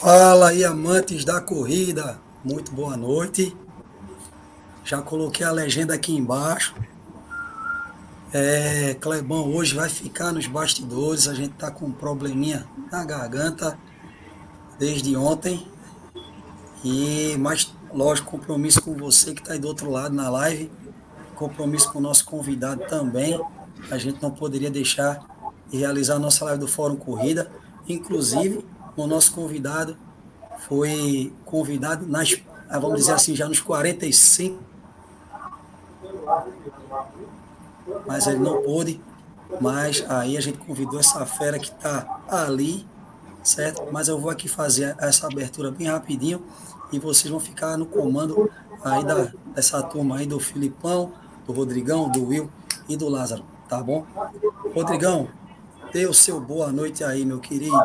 Fala aí, amantes da corrida, muito boa noite. Já coloquei a legenda aqui embaixo. É, Clebão hoje vai ficar nos bastidores, a gente tá com um probleminha na garganta desde ontem. E mais, lógico, compromisso com você que está aí do outro lado na live, compromisso com o nosso convidado também. A gente não poderia deixar de realizar a nossa live do Fórum Corrida. Inclusive, o nosso convidado foi convidado nas, ah, vamos dizer assim, já nos 45, mas ele não pôde, mas aí a gente convidou essa fera que está ali, certo? Mas eu vou aqui fazer essa abertura bem rapidinho e vocês vão ficar no comando aí da, dessa turma aí do Filipão, do Rodrigão, do Will e do Lázaro, tá bom? Rodrigão, dê o seu boa noite aí, meu querido.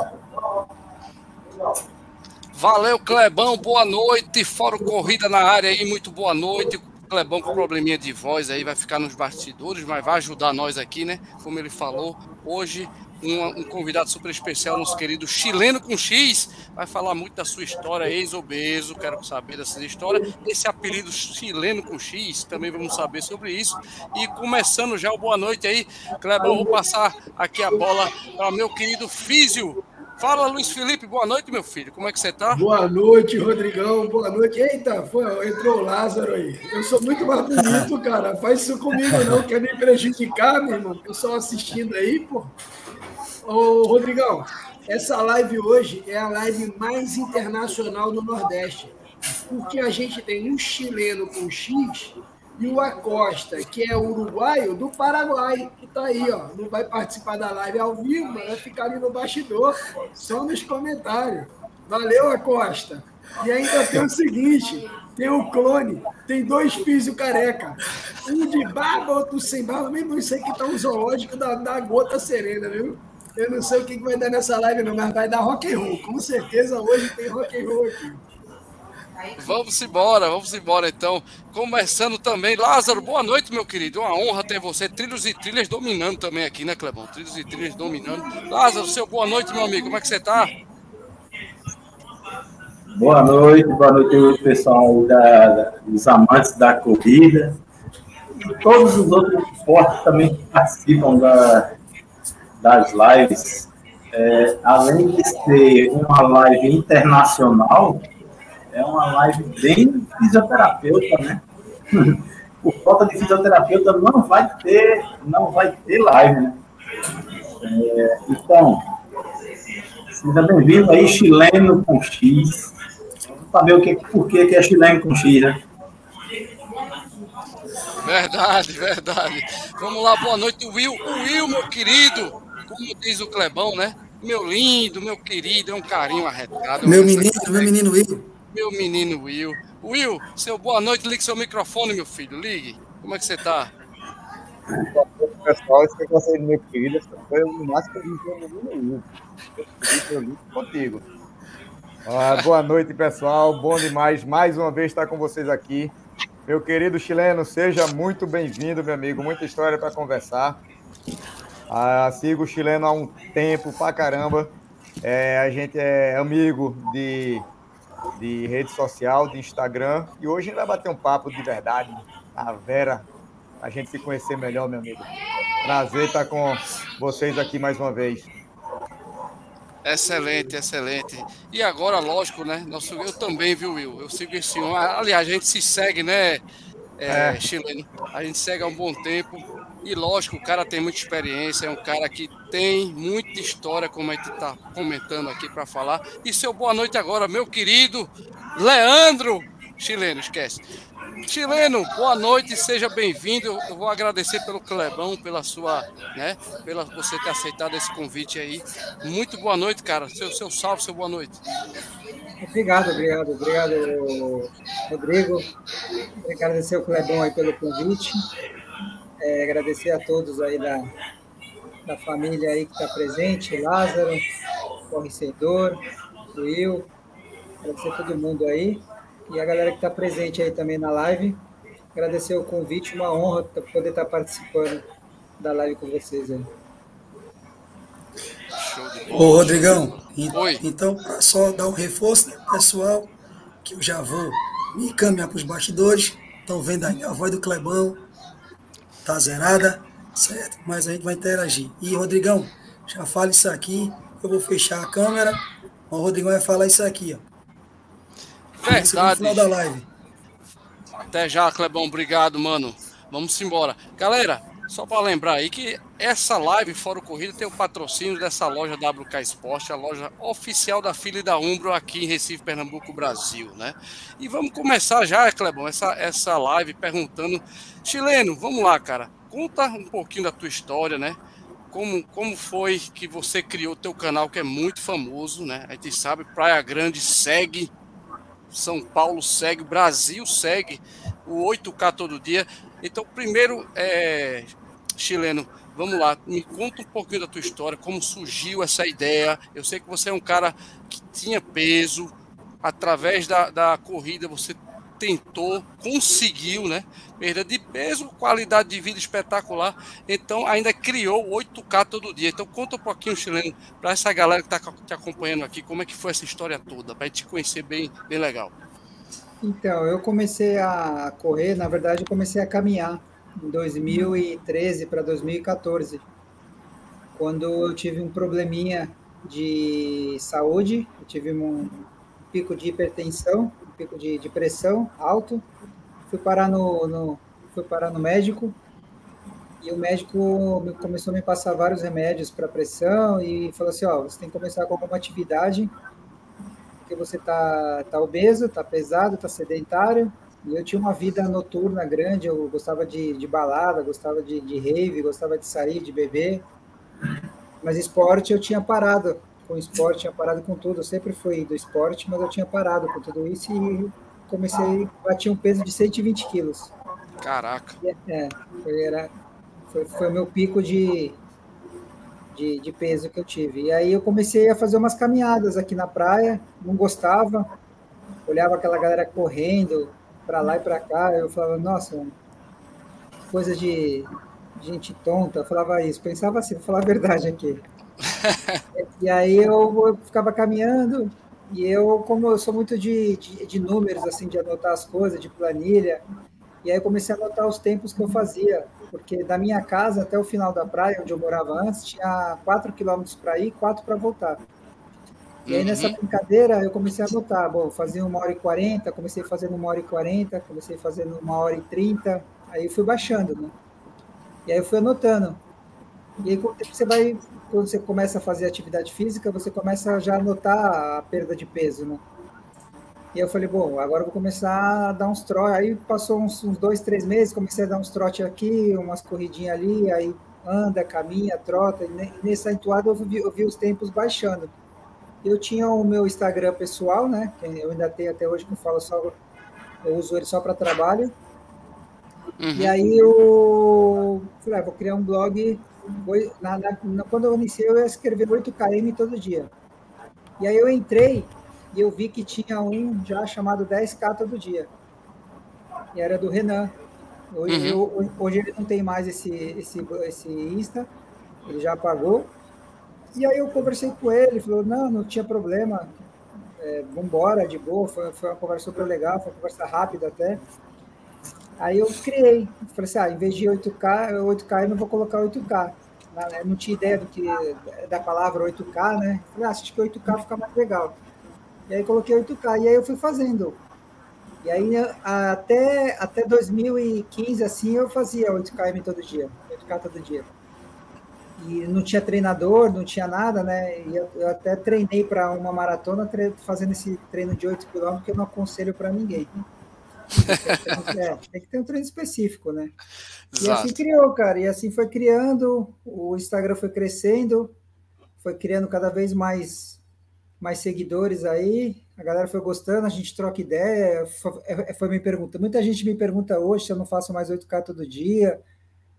Valeu, Clebão, boa noite. Fora Corrida na área aí, muito boa noite. Clebão com probleminha de voz aí, vai ficar nos bastidores, mas vai ajudar nós aqui, né? Como ele falou, hoje um, um, convidado super especial, nosso querido chileno com X, vai falar muito da sua história, ex-obeso, quero saber dessa história. Esse apelido chileno com X, também vamos saber sobre isso. E começando já o boa noite aí, Clebão, vou passar aqui a bola para meu querido Físio, Fala, Luiz Felipe, boa noite, meu filho. Como é que você tá? Boa noite, Rodrigão. Boa noite. Eita, foi, entrou o Lázaro aí. Eu sou muito mais bonito, cara. Faz isso comigo, não. Quer me prejudicar, meu irmão? Eu só assistindo aí, pô. Ô, Rodrigão, essa live hoje é a live mais internacional do Nordeste. Porque a gente tem um chileno com X e o Acosta, que é uruguaio do Paraguai, que está aí, ó. Não vai participar da live ao vivo, mas vai ficar ali no bastidor, só nos comentários. Valeu, Acosta. E ainda tem o seguinte: tem o clone, tem dois físicos careca. Um de barba, outro sem barba. Mesmo aí que tá um zoológico da, da gota serena, viu? Eu não sei o que vai dar nessa live, não, mas vai dar rock and roll. Com certeza hoje tem rock and roll aqui. Vamos embora, vamos embora então. Começando também, Lázaro, boa noite, meu querido. Uma honra ter você. Trilhos e trilhas dominando também aqui, né, Clebão? Trilhos e trilhas dominando. Lázaro, seu boa noite, meu amigo. Como é que você tá? Boa noite, boa noite, pessoal da, dos amantes da corrida. E todos os outros esportes também participam da, das lives. É, além de ser uma live internacional, é uma live bem fisioterapeuta, né? Por falta de fisioterapeuta não vai ter, não vai ter live, né? É, então, seja bem-vindo aí, chileno com X. Vamos saber o que, por que, que é chileno com X, né? Verdade, verdade. Vamos lá, boa noite, Will. O Will, meu querido, como diz o Clebão, né? Meu lindo, meu querido, é um carinho arretado. Meu menino, meu menino Will. Meu menino Will. Will, seu boa noite, ligue seu microfone, meu filho. Ligue. Como é que você tá? Boa noite, pessoal. Esse que você meu querido, foi o máximo que eu menino Will. contigo. Ah, boa noite, pessoal. Bom demais mais uma vez estar com vocês aqui. Meu querido chileno, seja muito bem-vindo, meu amigo. Muita história para conversar. Ah, sigo o chileno há um tempo pra caramba. É, a gente é amigo de de rede social, de Instagram. E hoje a gente vai bater um papo de verdade. A Vera, a gente se conhecer melhor, meu amigo. Prazer estar com vocês aqui mais uma vez. Excelente, excelente. E agora, lógico, né? Nosso, eu também, viu, Will? Eu sigo esse homem. Aliás, a gente se segue, né, é, é. chileno? A gente segue há um bom tempo. E lógico, o cara tem muita experiência, é um cara que tem muita história, como a gente está comentando aqui para falar. E seu boa noite agora, meu querido Leandro, chileno, esquece. Chileno, boa noite, seja bem-vindo. Eu vou agradecer pelo Clebão, pela sua, né, pela você ter aceitado esse convite aí. Muito boa noite, cara. Seu, seu salve, seu boa noite. Obrigado, obrigado, obrigado, Rodrigo. Agradecer o Clebão aí pelo convite. É, agradecer a todos aí da, da família aí que está presente, Lázaro, Correcedor, Will, agradecer a todo mundo aí. E a galera que está presente aí também na live. Agradecer o convite, uma honra poder estar tá participando da live com vocês aí. Ô, Rodrigão, Oi. então, para só dar um reforço, né, pessoal, que eu já vou me encaminhar para os bastidores. Estão vendo aí a voz do Clebão, tá zerada, certo? Mas a gente vai interagir. E, Rodrigão, já fala isso aqui, eu vou fechar a câmera, o Rodrigão vai falar isso aqui, ó. Verdade. final da live. Até já, Clebão. Obrigado, mano. Vamos embora. Galera, só para lembrar aí que essa live Fora o Corrida tem o patrocínio dessa loja WK Esporte, a loja oficial da filha da Umbro aqui em Recife, Pernambuco, Brasil, né? E vamos começar já, Clebão, essa, essa live perguntando. Chileno, vamos lá, cara. Conta um pouquinho da tua história, né? Como, como foi que você criou teu canal, que é muito famoso, né? A gente sabe, Praia Grande segue são Paulo segue, Brasil segue, o 8K todo dia. Então, primeiro, é, chileno, vamos lá, me conta um pouquinho da tua história, como surgiu essa ideia. Eu sei que você é um cara que tinha peso, através da, da corrida você tentou, conseguiu, né? Perda de peso, qualidade de vida espetacular. Então, ainda criou 8K todo dia. Então, conta um pouquinho, chileno, para essa galera que está te acompanhando aqui, como é que foi essa história toda, para te conhecer bem, bem legal. Então, eu comecei a correr, na verdade, eu comecei a caminhar em 2013 para 2014, quando eu tive um probleminha de saúde, eu tive um pico de hipertensão pico de, de pressão alto, fui parar no, no, fui parar no médico e o médico começou a me passar vários remédios para pressão e falou assim, ó, você tem que começar com alguma atividade porque você tá, tá obeso, tá pesado, tá sedentário e eu tinha uma vida noturna grande, eu gostava de, de balada, gostava de, de rave, gostava de sair, de beber, mas esporte eu tinha parado, com esporte, tinha parado com tudo. Eu sempre fui do esporte, mas eu tinha parado com tudo isso e comecei, bati um peso de 120 quilos. Caraca. É, foi, era, foi, foi o meu pico de, de, de, peso que eu tive. E aí eu comecei a fazer umas caminhadas aqui na praia, não gostava, olhava aquela galera correndo para lá e para cá, eu falava, nossa, coisa de gente tonta, eu falava isso, pensava assim, vou falar a verdade aqui. e aí eu, eu, ficava caminhando e eu, como eu sou muito de, de, de, números, assim, de anotar as coisas, de planilha, e aí eu comecei a anotar os tempos que eu fazia, porque da minha casa até o final da praia, onde eu morava antes, tinha 4 quilômetros para ir e 4 para voltar. E aí, nessa uhum. brincadeira, eu comecei a anotar. Bom, fazia uma hora e quarenta, comecei fazendo uma hora e quarenta, comecei fazendo uma hora e trinta, aí fui baixando, né? E aí eu fui anotando. E aí, você vai quando você começa a fazer atividade física, você começa já a notar a perda de peso, né? E eu falei, bom, agora eu vou começar a dar uns trotes. Aí passou uns, uns, dois, três meses, comecei a dar uns trotes aqui, umas corridinhas ali, aí anda, caminha, trota. E nessa entoada eu vi, eu vi os tempos baixando. Eu tinha o meu Instagram pessoal, né? Que eu ainda tenho até hoje, que eu falo só, eu uso ele só para trabalho. Uhum. E aí eu falei, ah, vou criar um blog na, na, quando eu iniciei, eu ia escrever 8 km todo dia. E aí eu entrei e eu vi que tinha um já chamado 10K todo dia. E era do Renan. Hoje, uhum. eu, hoje ele não tem mais esse, esse, esse Insta, ele já apagou. E aí eu conversei com ele, falou, não, não tinha problema, é, vambora, de boa, foi, foi uma conversa super legal, foi uma conversa rápida até. Aí eu criei, falei assim, ah, em vez de 8K, 8K eu não vou colocar 8K. Eu não tinha ideia do que da palavra 8K, né? Falei, ah, acho que 8K fica mais legal. E aí coloquei 8K, e aí eu fui fazendo. E aí até, até 2015, assim, eu fazia 8K todo dia, 8K todo dia. E não tinha treinador, não tinha nada, né? E eu, eu até treinei para uma maratona fazendo esse treino de 8 km que eu não aconselho para ninguém. É, tem que ter um treino específico, né? Exato. E assim criou, cara. E assim foi criando, o Instagram foi crescendo, foi criando cada vez mais, mais seguidores aí. A galera foi gostando, a gente troca ideia. Foi, é, foi me pergunta. Muita gente me pergunta hoje se eu não faço mais 8K todo dia.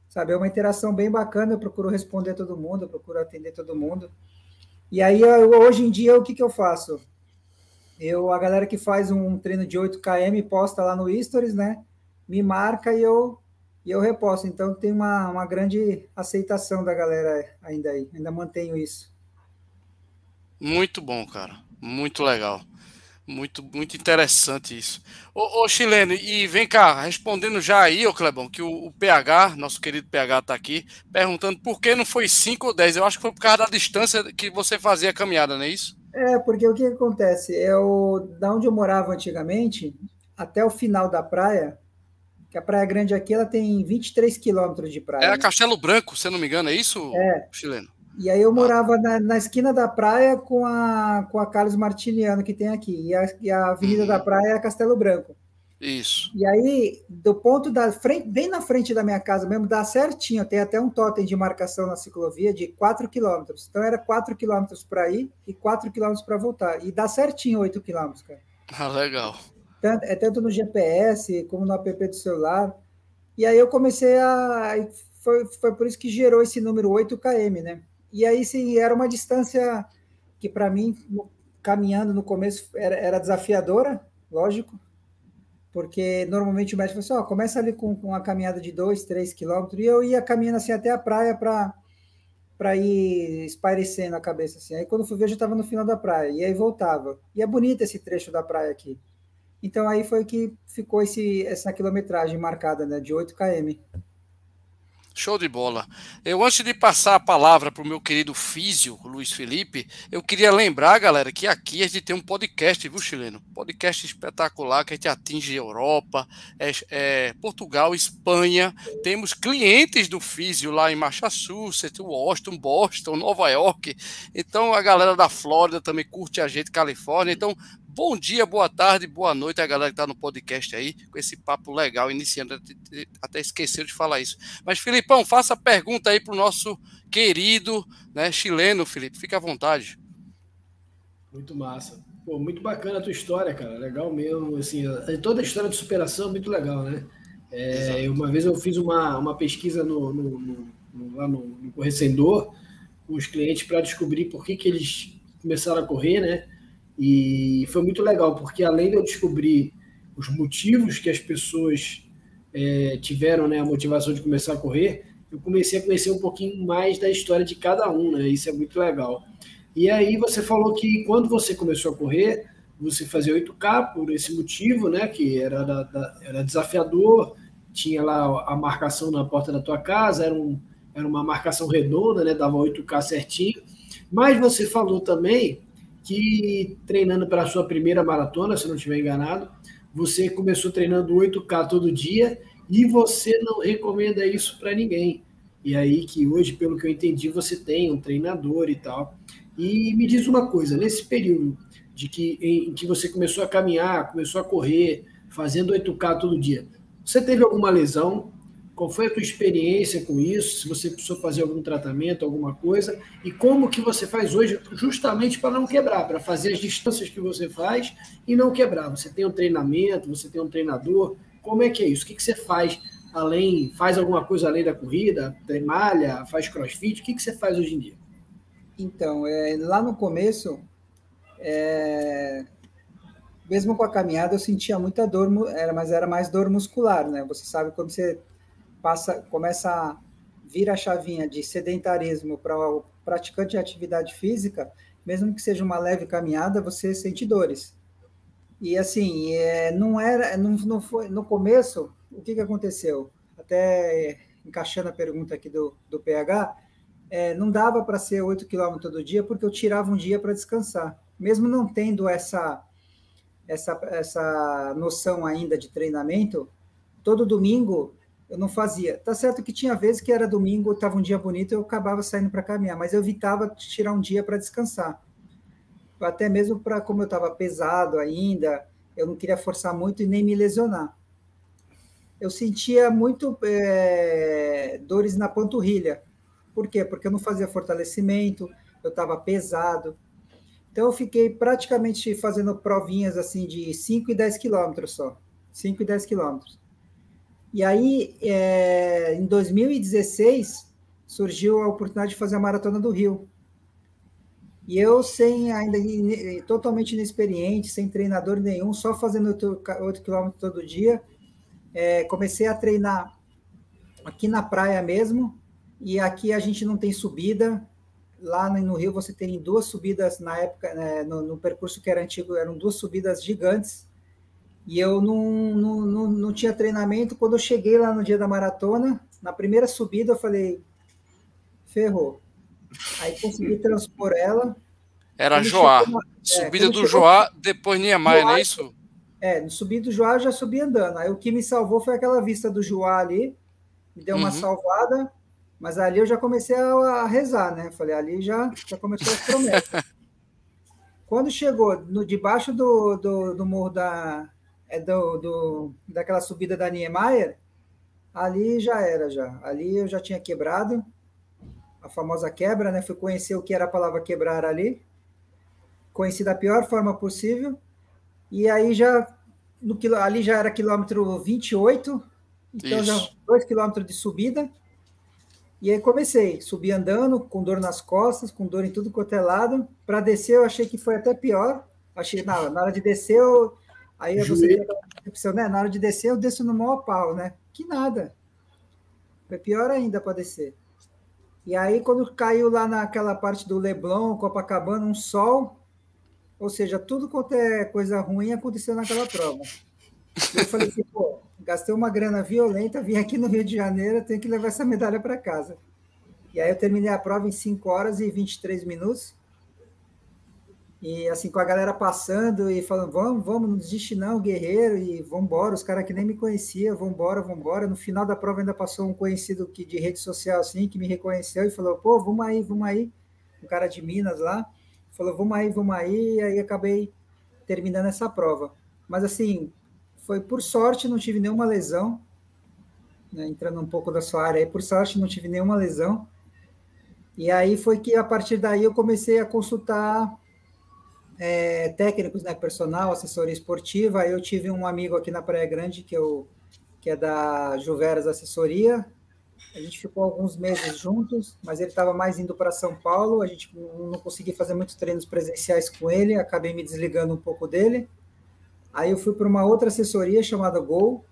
Sabe, é uma interação bem bacana. Eu procuro responder todo mundo, eu procuro atender todo mundo. E aí, hoje em dia, o que, que eu faço? Eu, a galera que faz um treino de 8 km posta lá no Stories, né? Me marca e eu e eu reposto. Então tem uma, uma grande aceitação da galera ainda aí. Ainda mantenho isso. Muito bom, cara. Muito legal. Muito, muito interessante isso. Ô, ô Chileno, e vem cá, respondendo já aí, ô Clebão, que o, o PH, nosso querido PH, está aqui, perguntando por que não foi 5 ou 10. Eu acho que foi por causa da distância que você fazia a caminhada, não é isso? É, porque o que acontece? Eu, da onde eu morava antigamente, até o final da praia, que a Praia Grande aqui ela tem 23 quilômetros de praia. É a Castelo Branco, se eu não me engano, é isso, é. chileno? E aí eu morava ah. na, na, esquina da praia com a, com a Carlos Martiniano que tem aqui. E a, e a Avenida uhum. da Praia é Castelo Branco. Isso. E aí, do ponto da frente, bem na frente da minha casa mesmo, dá certinho. Tem até um totem de marcação na ciclovia de 4 quilômetros. Então era 4 quilômetros para ir e 4 quilômetros para voltar. E dá certinho 8 quilômetros, cara. Ah, legal. Tanto, é tanto no GPS como no app do celular. E aí eu comecei a. Foi, foi por isso que gerou esse número 8 km, né? E aí, sim, era uma distância que, para mim, caminhando no começo, era, era desafiadora, lógico, porque normalmente o médico falou assim, oh, começa ali com, com uma caminhada de 2, 3 quilômetros, e eu ia caminhando assim até a praia para para ir espairecendo a cabeça assim. Aí quando fui ver, eu já estava no final da praia, e aí voltava. E é bonito esse trecho da praia aqui. Então aí foi que ficou esse, essa quilometragem marcada, né, de 8 km. Show de bola. Eu, antes de passar a palavra para o meu querido físio, Luiz Felipe, eu queria lembrar, galera, que aqui a gente tem um podcast, viu, chileno? Podcast espetacular que a gente atinge Europa, é, é, Portugal, Espanha. Temos clientes do físio lá em Massachusetts, Washington, Boston, Nova York. Então a galera da Flórida também curte a gente, Califórnia. Então, Bom dia, boa tarde, boa noite a galera que está no podcast aí, com esse papo legal, iniciando, até esqueceu de falar isso. Mas, Filipão, faça a pergunta aí para o nosso querido né, chileno, Felipe, fica à vontade. Muito massa. Pô, muito bacana a tua história, cara, legal mesmo, assim, toda a história de superação é muito legal, né? É, uma vez eu fiz uma, uma pesquisa no, no, no, lá no, no Correcendor, com os clientes para descobrir por que, que eles começaram a correr, né? E foi muito legal, porque além de eu descobrir os motivos que as pessoas é, tiveram, né, a motivação de começar a correr, eu comecei a conhecer um pouquinho mais da história de cada um, né? Isso é muito legal. E aí você falou que quando você começou a correr, você fazia 8K por esse motivo, né? Que era, da, da, era desafiador, tinha lá a marcação na porta da tua casa, era, um, era uma marcação redonda, né? Dava 8K certinho. Mas você falou também que treinando para a sua primeira maratona, se não estiver enganado, você começou treinando 8K todo dia e você não recomenda isso para ninguém. E aí que hoje, pelo que eu entendi, você tem um treinador e tal. E me diz uma coisa, nesse período de que em que você começou a caminhar, começou a correr, fazendo 8K todo dia, você teve alguma lesão? Qual foi a tua experiência com isso? Se você precisou fazer algum tratamento, alguma coisa, e como que você faz hoje justamente para não quebrar, para fazer as distâncias que você faz e não quebrar. Você tem um treinamento, você tem um treinador, como é que é isso? O que, que você faz além, faz alguma coisa além da corrida, tem malha, faz crossfit, o que, que você faz hoje em dia? Então, é, lá no começo, é, mesmo com a caminhada, eu sentia muita dor, era, mas era mais dor muscular, né? Você sabe quando você passa, começa a vir a chavinha de sedentarismo para o praticante de atividade física, mesmo que seja uma leve caminhada, você sente dores. E assim, é, não era, não, não foi no começo. O que, que aconteceu? Até encaixando a pergunta aqui do, do PH, é, não dava para ser 8 km todo dia, porque eu tirava um dia para descansar. Mesmo não tendo essa, essa, essa noção ainda de treinamento, todo domingo eu não fazia. Tá certo que tinha vezes que era domingo, estava um dia bonito, eu acabava saindo para caminhar, mas eu evitava tirar um dia para descansar. Até mesmo para como eu estava pesado ainda, eu não queria forçar muito e nem me lesionar. eu sentia muito é, dores na panturrilha. Por quê? Porque eu não fazia fortalecimento, eu estava pesado. Então, eu fiquei praticamente fazendo provinhas assim de 5 e 10 quilômetros só. 5 e 10 quilômetros. E aí, é, em 2016, surgiu a oportunidade de fazer a Maratona do Rio. E eu, sem ainda totalmente inexperiente, sem treinador nenhum, só fazendo 8 quilômetros todo dia, é, comecei a treinar aqui na praia mesmo. E aqui a gente não tem subida. Lá no Rio você tem duas subidas na época, né, no, no, percurso que era antigo, eram duas subidas gigantes. E eu não, não, não, não tinha treinamento. Quando eu cheguei lá no dia da maratona, na primeira subida, eu falei: ferrou Aí consegui transpor ela. Era Joá. Na, subida é, do Joá, depois Niemeyer, não é isso? É, no subir do Joá eu já subi andando. Aí o que me salvou foi aquela vista do Joá ali, me deu uma uhum. salvada, mas ali eu já comecei a, a, rezar, né? Falei, ali já, já começou as promessas. Quando chegou no debaixo do, do, do morro da, é do, do, daquela subida da Niemeyer, ali já era já. Ali eu já tinha quebrado, a famosa quebra, né? Fui conhecer o que era a palavra quebrar ali. Conheci da pior forma possível. E aí já no, ali já era quilômetro 28, então Isso. já dois quilômetros de subida. E aí comecei, subi andando, com dor nas costas, com dor em tudo quanto é lado. Para descer, eu achei que foi até pior. Achei, na, na hora de descer, eu, aí você tem né? Na hora de descer, eu desço no maior pau, né? Que nada. Foi pior ainda para descer. E aí, quando caiu lá naquela parte do Leblon, Copacabana, um sol, ou seja, tudo quanto é coisa ruim aconteceu naquela prova. Eu falei assim, pô, gastei uma grana violenta, vim aqui no Rio de Janeiro, tenho que levar essa medalha para casa. E aí eu terminei a prova em 5 horas e 23 minutos. E assim, com a galera passando e falando, vamos, vamos, não desiste não, guerreiro, e vamos embora. Os caras que nem me conheciam, vamos embora. No final da prova ainda passou um conhecido que, de rede social, assim, que me reconheceu e falou, pô, vamos aí, vamos aí. Um cara de Minas lá, falou, vamos aí, vamos aí. E aí acabei terminando essa prova. Mas assim, foi por sorte, não tive nenhuma lesão. Né, entrando um pouco da sua área aí, por sorte, não tive nenhuma lesão. E aí foi que, a partir daí, eu comecei a consultar é, técnicos, né, personal, assessoria esportiva. Eu tive um amigo aqui na Praia Grande que, eu, que é da Juveras Assessoria. A gente ficou alguns meses juntos, mas ele estava mais indo para São Paulo. A gente não conseguia fazer muitos treinos presenciais com ele, acabei me desligando um pouco dele. Aí eu fui para uma outra assessoria chamada Gol,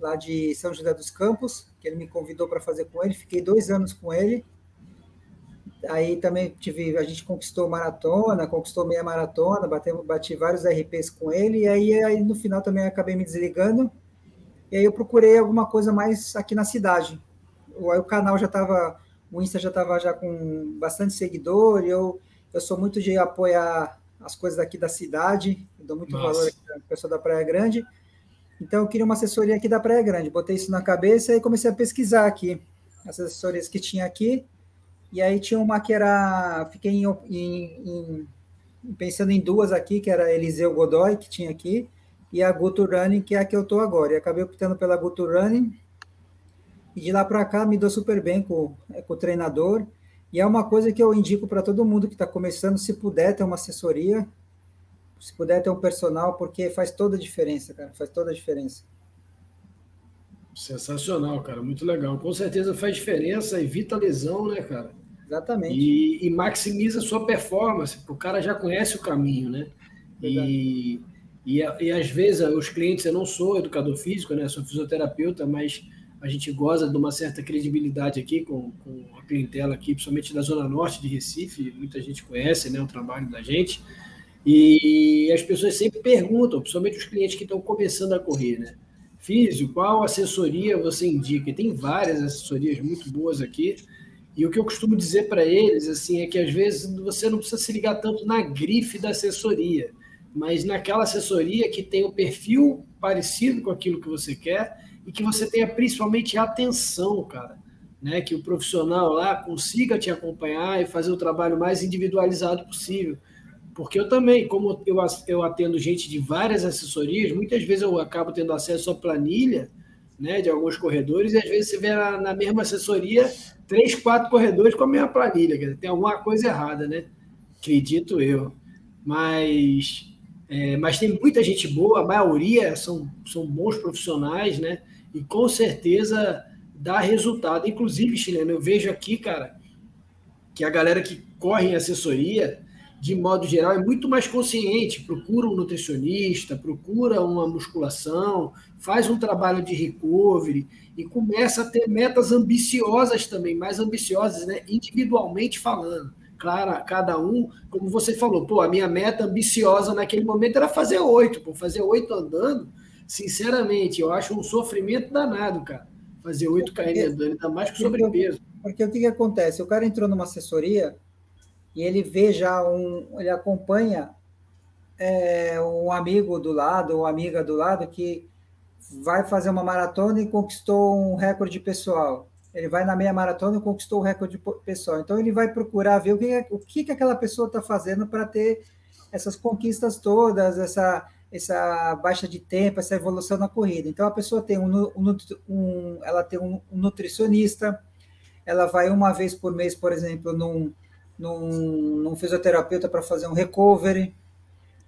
lá de São José dos Campos, que ele me convidou para fazer com ele. Fiquei dois anos com ele. Aí também tive, a gente conquistou maratona, conquistou meia maratona, batemos, bati vários RPs com ele, e aí, aí no final também acabei me desligando. E aí eu procurei alguma coisa mais aqui na cidade. O, o canal já estava, o Insta já estava já com bastante seguidor, e eu, eu sou muito de apoiar as coisas daqui da cidade, dou muito Nossa. valor à pessoa da Praia Grande. Então eu queria uma assessoria aqui da Praia Grande, botei isso na cabeça e comecei a pesquisar aqui as assessorias que tinha aqui e aí tinha uma que era. Fiquei em, em, em, pensando em duas aqui, que era Eliseu Godoy, que tinha aqui, e a Guto Running, que é a que eu estou agora. E acabei optando pela Guto Running. E de lá para cá me dou super bem com, é, com o treinador. E é uma coisa que eu indico para todo mundo que está começando, se puder ter uma assessoria, se puder ter um personal, porque faz toda a diferença, cara, faz toda a diferença. Sensacional, cara, muito legal. Com certeza faz diferença, evita lesão, né, cara? Exatamente. E, e maximiza a sua performance, porque o cara já conhece o caminho, né? E, e, e, às vezes os clientes, eu não sou educador físico, né? Sou fisioterapeuta, mas a gente goza de uma certa credibilidade aqui com, com a clientela aqui, principalmente da Zona Norte de Recife, muita gente conhece né, o trabalho da gente. E as pessoas sempre perguntam, principalmente os clientes que estão começando a correr, né? Físio, qual assessoria você indica? E tem várias assessorias muito boas aqui. E o que eu costumo dizer para eles assim é que às vezes você não precisa se ligar tanto na grife da assessoria, mas naquela assessoria que tem o um perfil parecido com aquilo que você quer e que você tenha principalmente atenção, cara, né? Que o profissional lá consiga te acompanhar e fazer o trabalho mais individualizado possível. Porque eu também, como eu, eu atendo gente de várias assessorias, muitas vezes eu acabo tendo acesso à planilha né, de alguns corredores, e às vezes você vê na, na mesma assessoria três, quatro corredores com a mesma planilha. Dizer, tem alguma coisa errada, né? Acredito eu. Mas, é, mas tem muita gente boa, a maioria são, são bons profissionais, né? E com certeza dá resultado. Inclusive, chileno, eu vejo aqui, cara, que a galera que corre em assessoria, de modo geral, é muito mais consciente, procura um nutricionista, procura uma musculação, faz um trabalho de recovery e começa a ter metas ambiciosas também, mais ambiciosas, né? individualmente falando. Claro, cada um, como você falou, pô, a minha meta ambiciosa naquele momento era fazer oito, pô, fazer oito andando, sinceramente, eu acho um sofrimento danado, cara. Fazer oito km andando, ainda mais com sobrepeso. Porque o que, que acontece? O cara entrou numa assessoria e ele vê já um, ele acompanha é, um amigo do lado, ou amiga do lado que vai fazer uma maratona e conquistou um recorde pessoal. Ele vai na meia maratona e conquistou o recorde pessoal. Então ele vai procurar ver o que, o que, que aquela pessoa está fazendo para ter essas conquistas todas, essa, essa baixa de tempo, essa evolução na corrida. Então a pessoa tem um, um, um ela tem um nutricionista, ela vai uma vez por mês, por exemplo, num, num, num fisioterapeuta para fazer um recovery.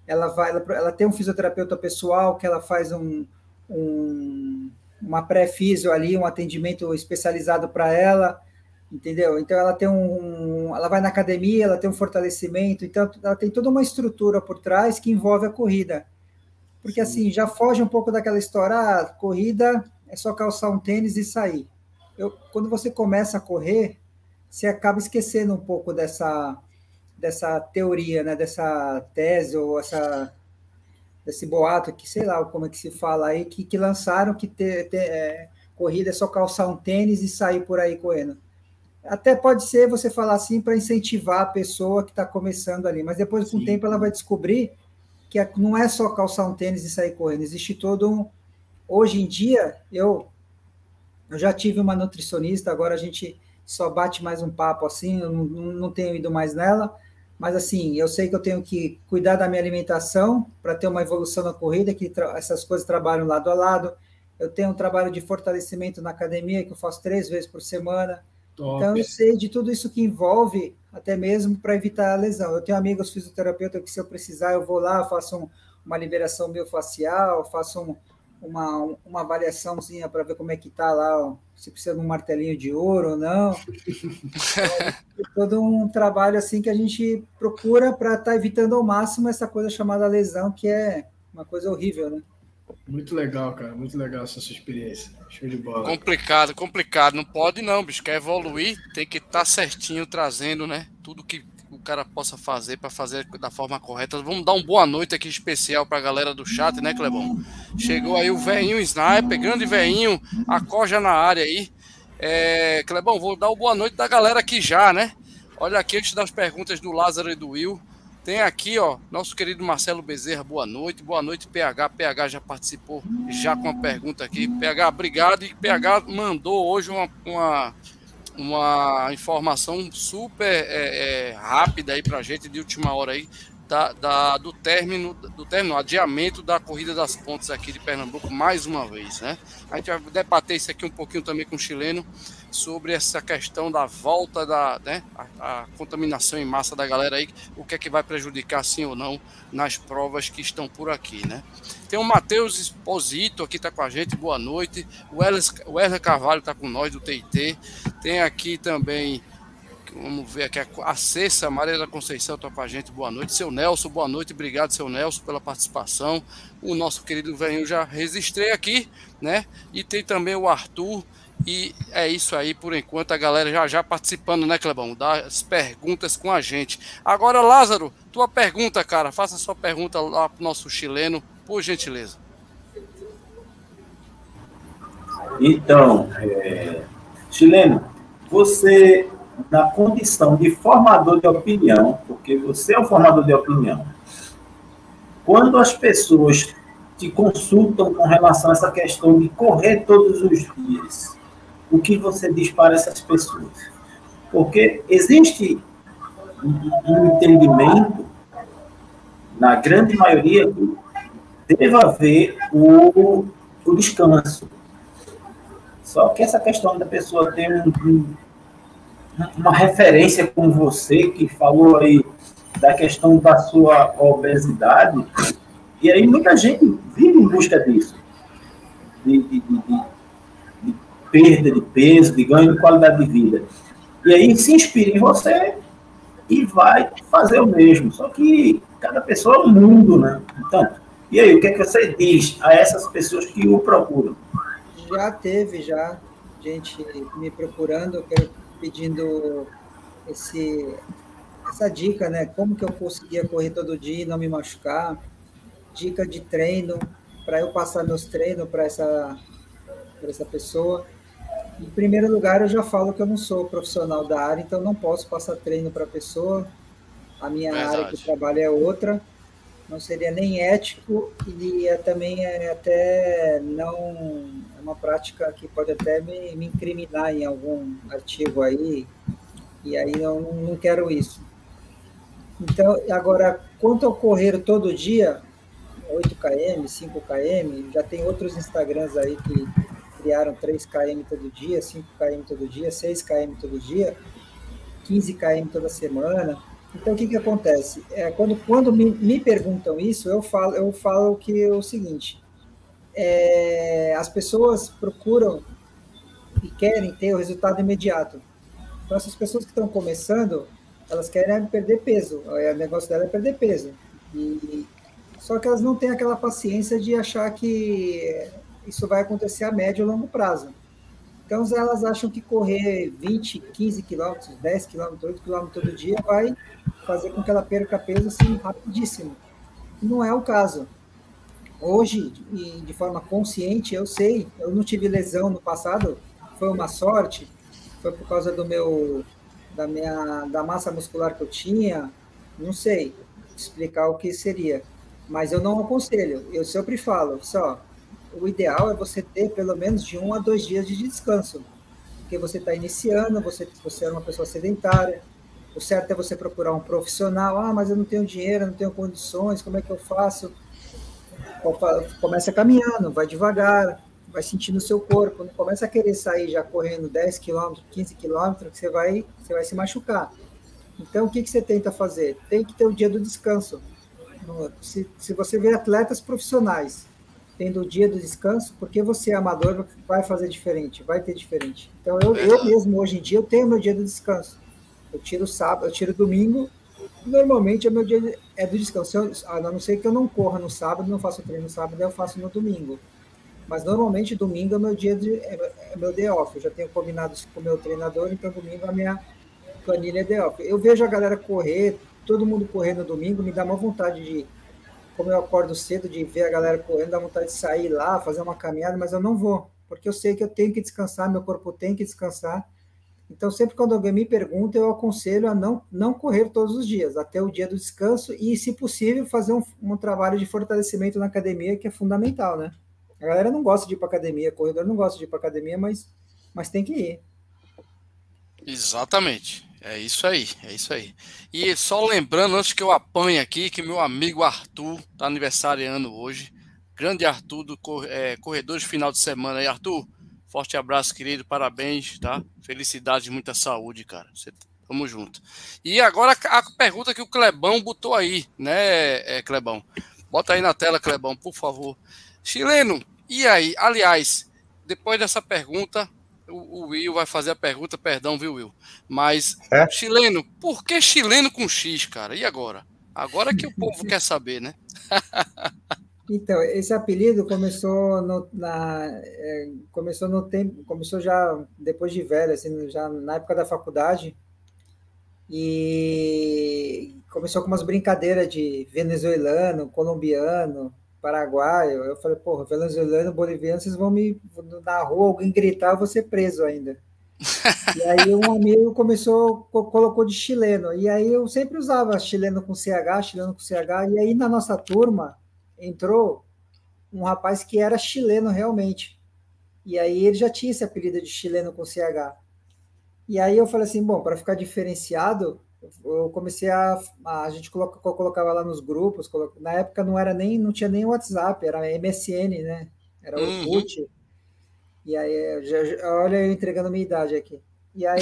Ela vai, ela, ela, tem um fisioterapeuta pessoal que ela faz um, um uma pré-fisio ali, um atendimento especializado para ela, entendeu? Então ela tem um, ela vai na academia, ela tem um fortalecimento, então ela tem toda uma estrutura por trás que envolve a corrida. Porque assim, já foge um pouco daquela história, ah, corrida é só calçar um tênis e sair eu, quando você começa a correr, você acaba esquecendo um pouco dessa, dessa teoria, né? dessa tese ou essa, desse boato que, sei lá como é que se fala aí, que, que lançaram que ter, ter é, corrida é só calçar um tênis e sair por aí correndo. Até pode ser você falar assim para incentivar a pessoa que está começando ali, mas depois, com o tempo, ela vai descobrir que é, não é só calçar um tênis e sair correndo, existe todo um. Hoje em dia, eu eu já tive uma nutricionista, agora a gente só bate mais um papo assim, eu não, não tenho ido mais nela, mas assim, eu sei que eu tenho que cuidar da minha alimentação para ter uma evolução na corrida, que essas coisas trabalham lado a lado. Eu tenho um trabalho de fortalecimento na academia, que eu faço três vezes por semana. Top. Então, eu sei de tudo isso que envolve, até mesmo para evitar a lesão. Eu tenho amigos fisioterapeutas que, se eu precisar, eu vou lá, faço um, uma liberação miofascial, faço um, uma, uma avaliaçãozinha para ver como é que está lá, se precisa de um martelinho de ouro ou não. é todo um trabalho assim que a gente procura para estar tá evitando ao máximo essa coisa chamada lesão, que é uma coisa horrível, né? Muito legal, cara. Muito legal essa sua experiência. Show de bola. Complicado, complicado. Não pode não, bicho. Quer evoluir, tem que estar tá certinho trazendo, né? Tudo que cara possa fazer para fazer da forma correta. Vamos dar uma boa noite aqui especial para a galera do chat, né, Clebão? Chegou aí o veinho Sniper, grande veinho, acoja na área aí. É, Clebão, vou dar uma boa noite da galera aqui já, né? Olha aqui antes das perguntas do Lázaro e do Will. Tem aqui, ó, nosso querido Marcelo Bezerra, boa noite. Boa noite, PH. PH já participou já com uma pergunta aqui. PH, obrigado. E PH mandou hoje uma, uma uma informação super é, é, rápida aí para a gente de última hora aí da, da, do término do término adiamento da corrida das pontes aqui de Pernambuco mais uma vez, né? A gente vai debater isso aqui um pouquinho também com o chileno sobre essa questão da volta da né, a, a, contaminação em massa da galera aí, o que é que vai prejudicar sim ou não nas provas que estão por aqui, né? Tem o Matheus Esposito aqui tá com a gente, boa noite. O Wesley Carvalho tá com nós do TIT. Tem aqui também Vamos ver aqui a Cessa Maria da Conceição está com a gente. Boa noite. Seu Nelson, boa noite. Obrigado, seu Nelson, pela participação. O nosso querido velho já registrei aqui, né? E tem também o Arthur e é isso aí por enquanto, a galera já já participando, né, Clebão? Das perguntas com a gente. Agora, Lázaro, tua pergunta, cara, faça sua pergunta lá pro nosso chileno, por gentileza. Então, é, chileno, você, na condição de formador de opinião, porque você é um formador de opinião, quando as pessoas te consultam com relação a essa questão de correr todos os dias, o que você diz para essas pessoas. Porque existe um entendimento, na grande maioria, que deve haver o, o descanso. Só que essa questão da pessoa ter um, um, uma referência com você, que falou aí da questão da sua obesidade, e aí muita gente vive em busca disso. De, de, de, perda de peso, de ganho de qualidade de vida. E aí se inspira em você e vai fazer o mesmo. Só que cada pessoa é um mundo, né? Então, e aí, o que, é que você diz a essas pessoas que o procuram? Já teve, já, gente me procurando, pedindo esse, essa dica, né? Como que eu conseguia correr todo dia e não me machucar? Dica de treino, para eu passar meus treinos para essa, essa pessoa. Em primeiro lugar, eu já falo que eu não sou profissional da área, então não posso passar treino para a pessoa. A minha Verdade. área que trabalho é outra não seria nem ético e é, também é até não é uma prática que pode até me, me incriminar em algum artigo aí e aí eu não, não quero isso. Então, agora, quanto ao correr todo dia, 8 km, 5 km, já tem outros Instagrams aí que criaram 3 km todo dia, 5 km todo dia, 6 km todo dia, 15 km toda semana. Então, o que, que acontece? É, quando quando me, me perguntam isso, eu falo, eu falo que é o seguinte: é, as pessoas procuram e querem ter o resultado imediato. Então, essas pessoas que estão começando, elas querem perder peso. O negócio dela é perder peso. E, só que elas não têm aquela paciência de achar que isso vai acontecer a médio e longo prazo. Então, elas acham que correr 20, 15 quilômetros, 10 quilômetros, 8 quilômetros todo dia vai fazer com que ela perca peso assim rapidíssimo. Não é o caso. Hoje, de forma consciente, eu sei, eu não tive lesão no passado, foi uma sorte, foi por causa do meu da minha da massa muscular que eu tinha, não sei explicar o que seria, mas eu não aconselho. Eu sempre falo, só o ideal é você ter pelo menos de um a dois dias de descanso, porque você está iniciando, você, você é uma pessoa sedentária, o certo é você procurar um profissional, ah, mas eu não tenho dinheiro, não tenho condições, como é que eu faço? Começa caminhando, vai devagar, vai sentindo o seu corpo, não começa a querer sair já correndo 10 quilômetros, 15 quilômetros, que você vai, você vai se machucar. Então, o que, que você tenta fazer? Tem que ter o dia do descanso. Se, se você vê atletas profissionais tendo o dia do descanso, porque você é amador vai fazer diferente, vai ter diferente. Então eu, eu mesmo hoje em dia eu tenho meu dia do descanso. Eu tiro sábado, eu tiro domingo. Normalmente é meu dia é do descanso. A não ser que eu não corra no sábado, não faço treino no sábado, eu faço no domingo. Mas normalmente domingo é meu dia de é, é meu day off. Eu já tenho combinado isso com o meu treinador, então domingo a minha planilha é day off. Eu vejo a galera correr, todo mundo correr no domingo, me dá uma vontade de como eu acordo cedo de ver a galera correndo, dá vontade de sair lá, fazer uma caminhada, mas eu não vou, porque eu sei que eu tenho que descansar, meu corpo tem que descansar. Então, sempre quando alguém me pergunta, eu aconselho a não, não correr todos os dias, até o dia do descanso e, se possível, fazer um, um trabalho de fortalecimento na academia, que é fundamental, né? A galera não gosta de ir para academia, corredor não gosta de ir para academia, mas, mas tem que ir. Exatamente. É isso aí, é isso aí. E só lembrando, antes que eu apanhe aqui, que meu amigo Arthur está aniversariando hoje. Grande Arthur do é, Corredor de Final de Semana aí, Arthur. Forte abraço, querido. Parabéns, tá? Felicidade e muita saúde, cara. Você, tamo junto. E agora a pergunta que o Clebão botou aí, né, é, Clebão? Bota aí na tela, Clebão, por favor. Chileno, e aí? Aliás, depois dessa pergunta, o, o, Will vai fazer a pergunta, perdão, viu, Will? Mas, é? chileno, por que chileno com X, cara? E agora? Agora que o povo quer saber, né? então, esse apelido começou no, na, é, começou no tempo, começou já depois de velho, assim, já na época da faculdade, e começou com umas brincadeiras de venezuelano, colombiano, paraguaio. Eu falei, porra, venezuelano, boliviano, vocês vão me. Na rua, alguém gritar, eu vou ser preso ainda. e aí um amigo começou, colocou de chileno. E aí eu sempre usava chileno com CH, chileno com CH. E aí na nossa turma entrou um rapaz que era chileno realmente. E aí ele já tinha esse apelido de chileno com CH. E aí eu falei assim, bom, para ficar diferenciado, eu comecei a a gente coloca, colocava lá nos grupos na época não era nem não tinha nem WhatsApp era MSN né era o uhum. E aí, já, já, olha eu entregando minha idade aqui. E aí,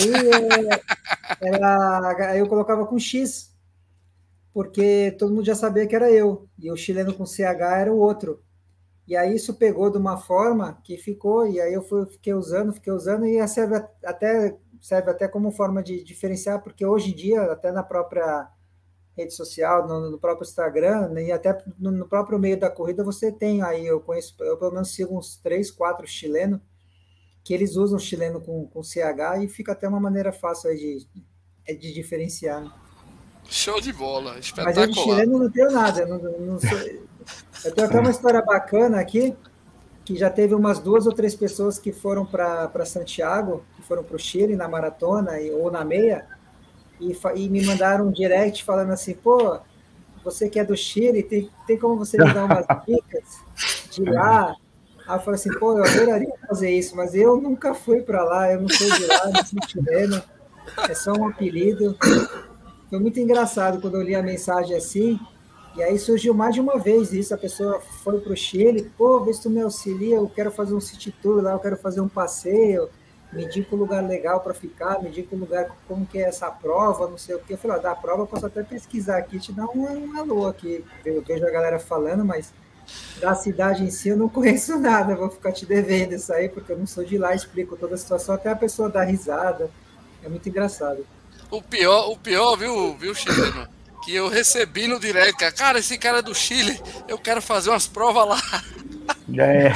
é, era, eu colocava com X, porque todo mundo já sabia que era eu, e o chileno com CH era o outro. E aí isso pegou de uma forma que ficou, e aí eu fui, fiquei usando, fiquei usando, e serve até, serve até como forma de diferenciar, porque hoje em dia, até na própria rede social, no, no próprio Instagram, né, e até no, no, próprio meio da corrida, você tem aí, eu conheço, eu pelo menos sigo uns três, quatro chilenos, que eles usam chileno com, com CH, e fica até uma maneira fácil aí de, de diferenciar. Né? Show de bola, espetacular. Mas eu de chileno não tenho nada. Não, não sou... Eu tenho até uma história bacana aqui, que já teve umas duas ou três pessoas que foram para Santiago, que foram para o Chile na maratona e, ou na meia, e, e, me mandaram um direct falando assim, pô, você que é do Chile, tem, tem como você me dar umas dicas de lá? Aí eu falei assim, pô, eu adoraria fazer isso, mas eu nunca fui para lá, eu não sou de lá, não sou chileno, é só um apelido. Foi muito engraçado quando eu li a mensagem assim, e aí surgiu mais de uma vez isso, a pessoa foi para o Chile, pô, vê se tu me auxilia, eu quero fazer um city tour lá, eu quero fazer um passeio, me indica um lugar legal para ficar, me indica um lugar, como que é essa prova, não sei o que. Eu falei, ó, da prova eu posso até pesquisar aqui, te dar um, um alô aqui. Eu vejo a galera falando, mas da cidade em si eu não conheço nada, vou ficar te devendo isso aí, porque eu não sou de lá, explico toda a situação, até a pessoa dá risada. É muito engraçado. O pior, o pior, viu, viu, chileno? Que eu recebi no direct, cara. Cara, esse cara é do Chile, eu quero fazer umas provas lá. É.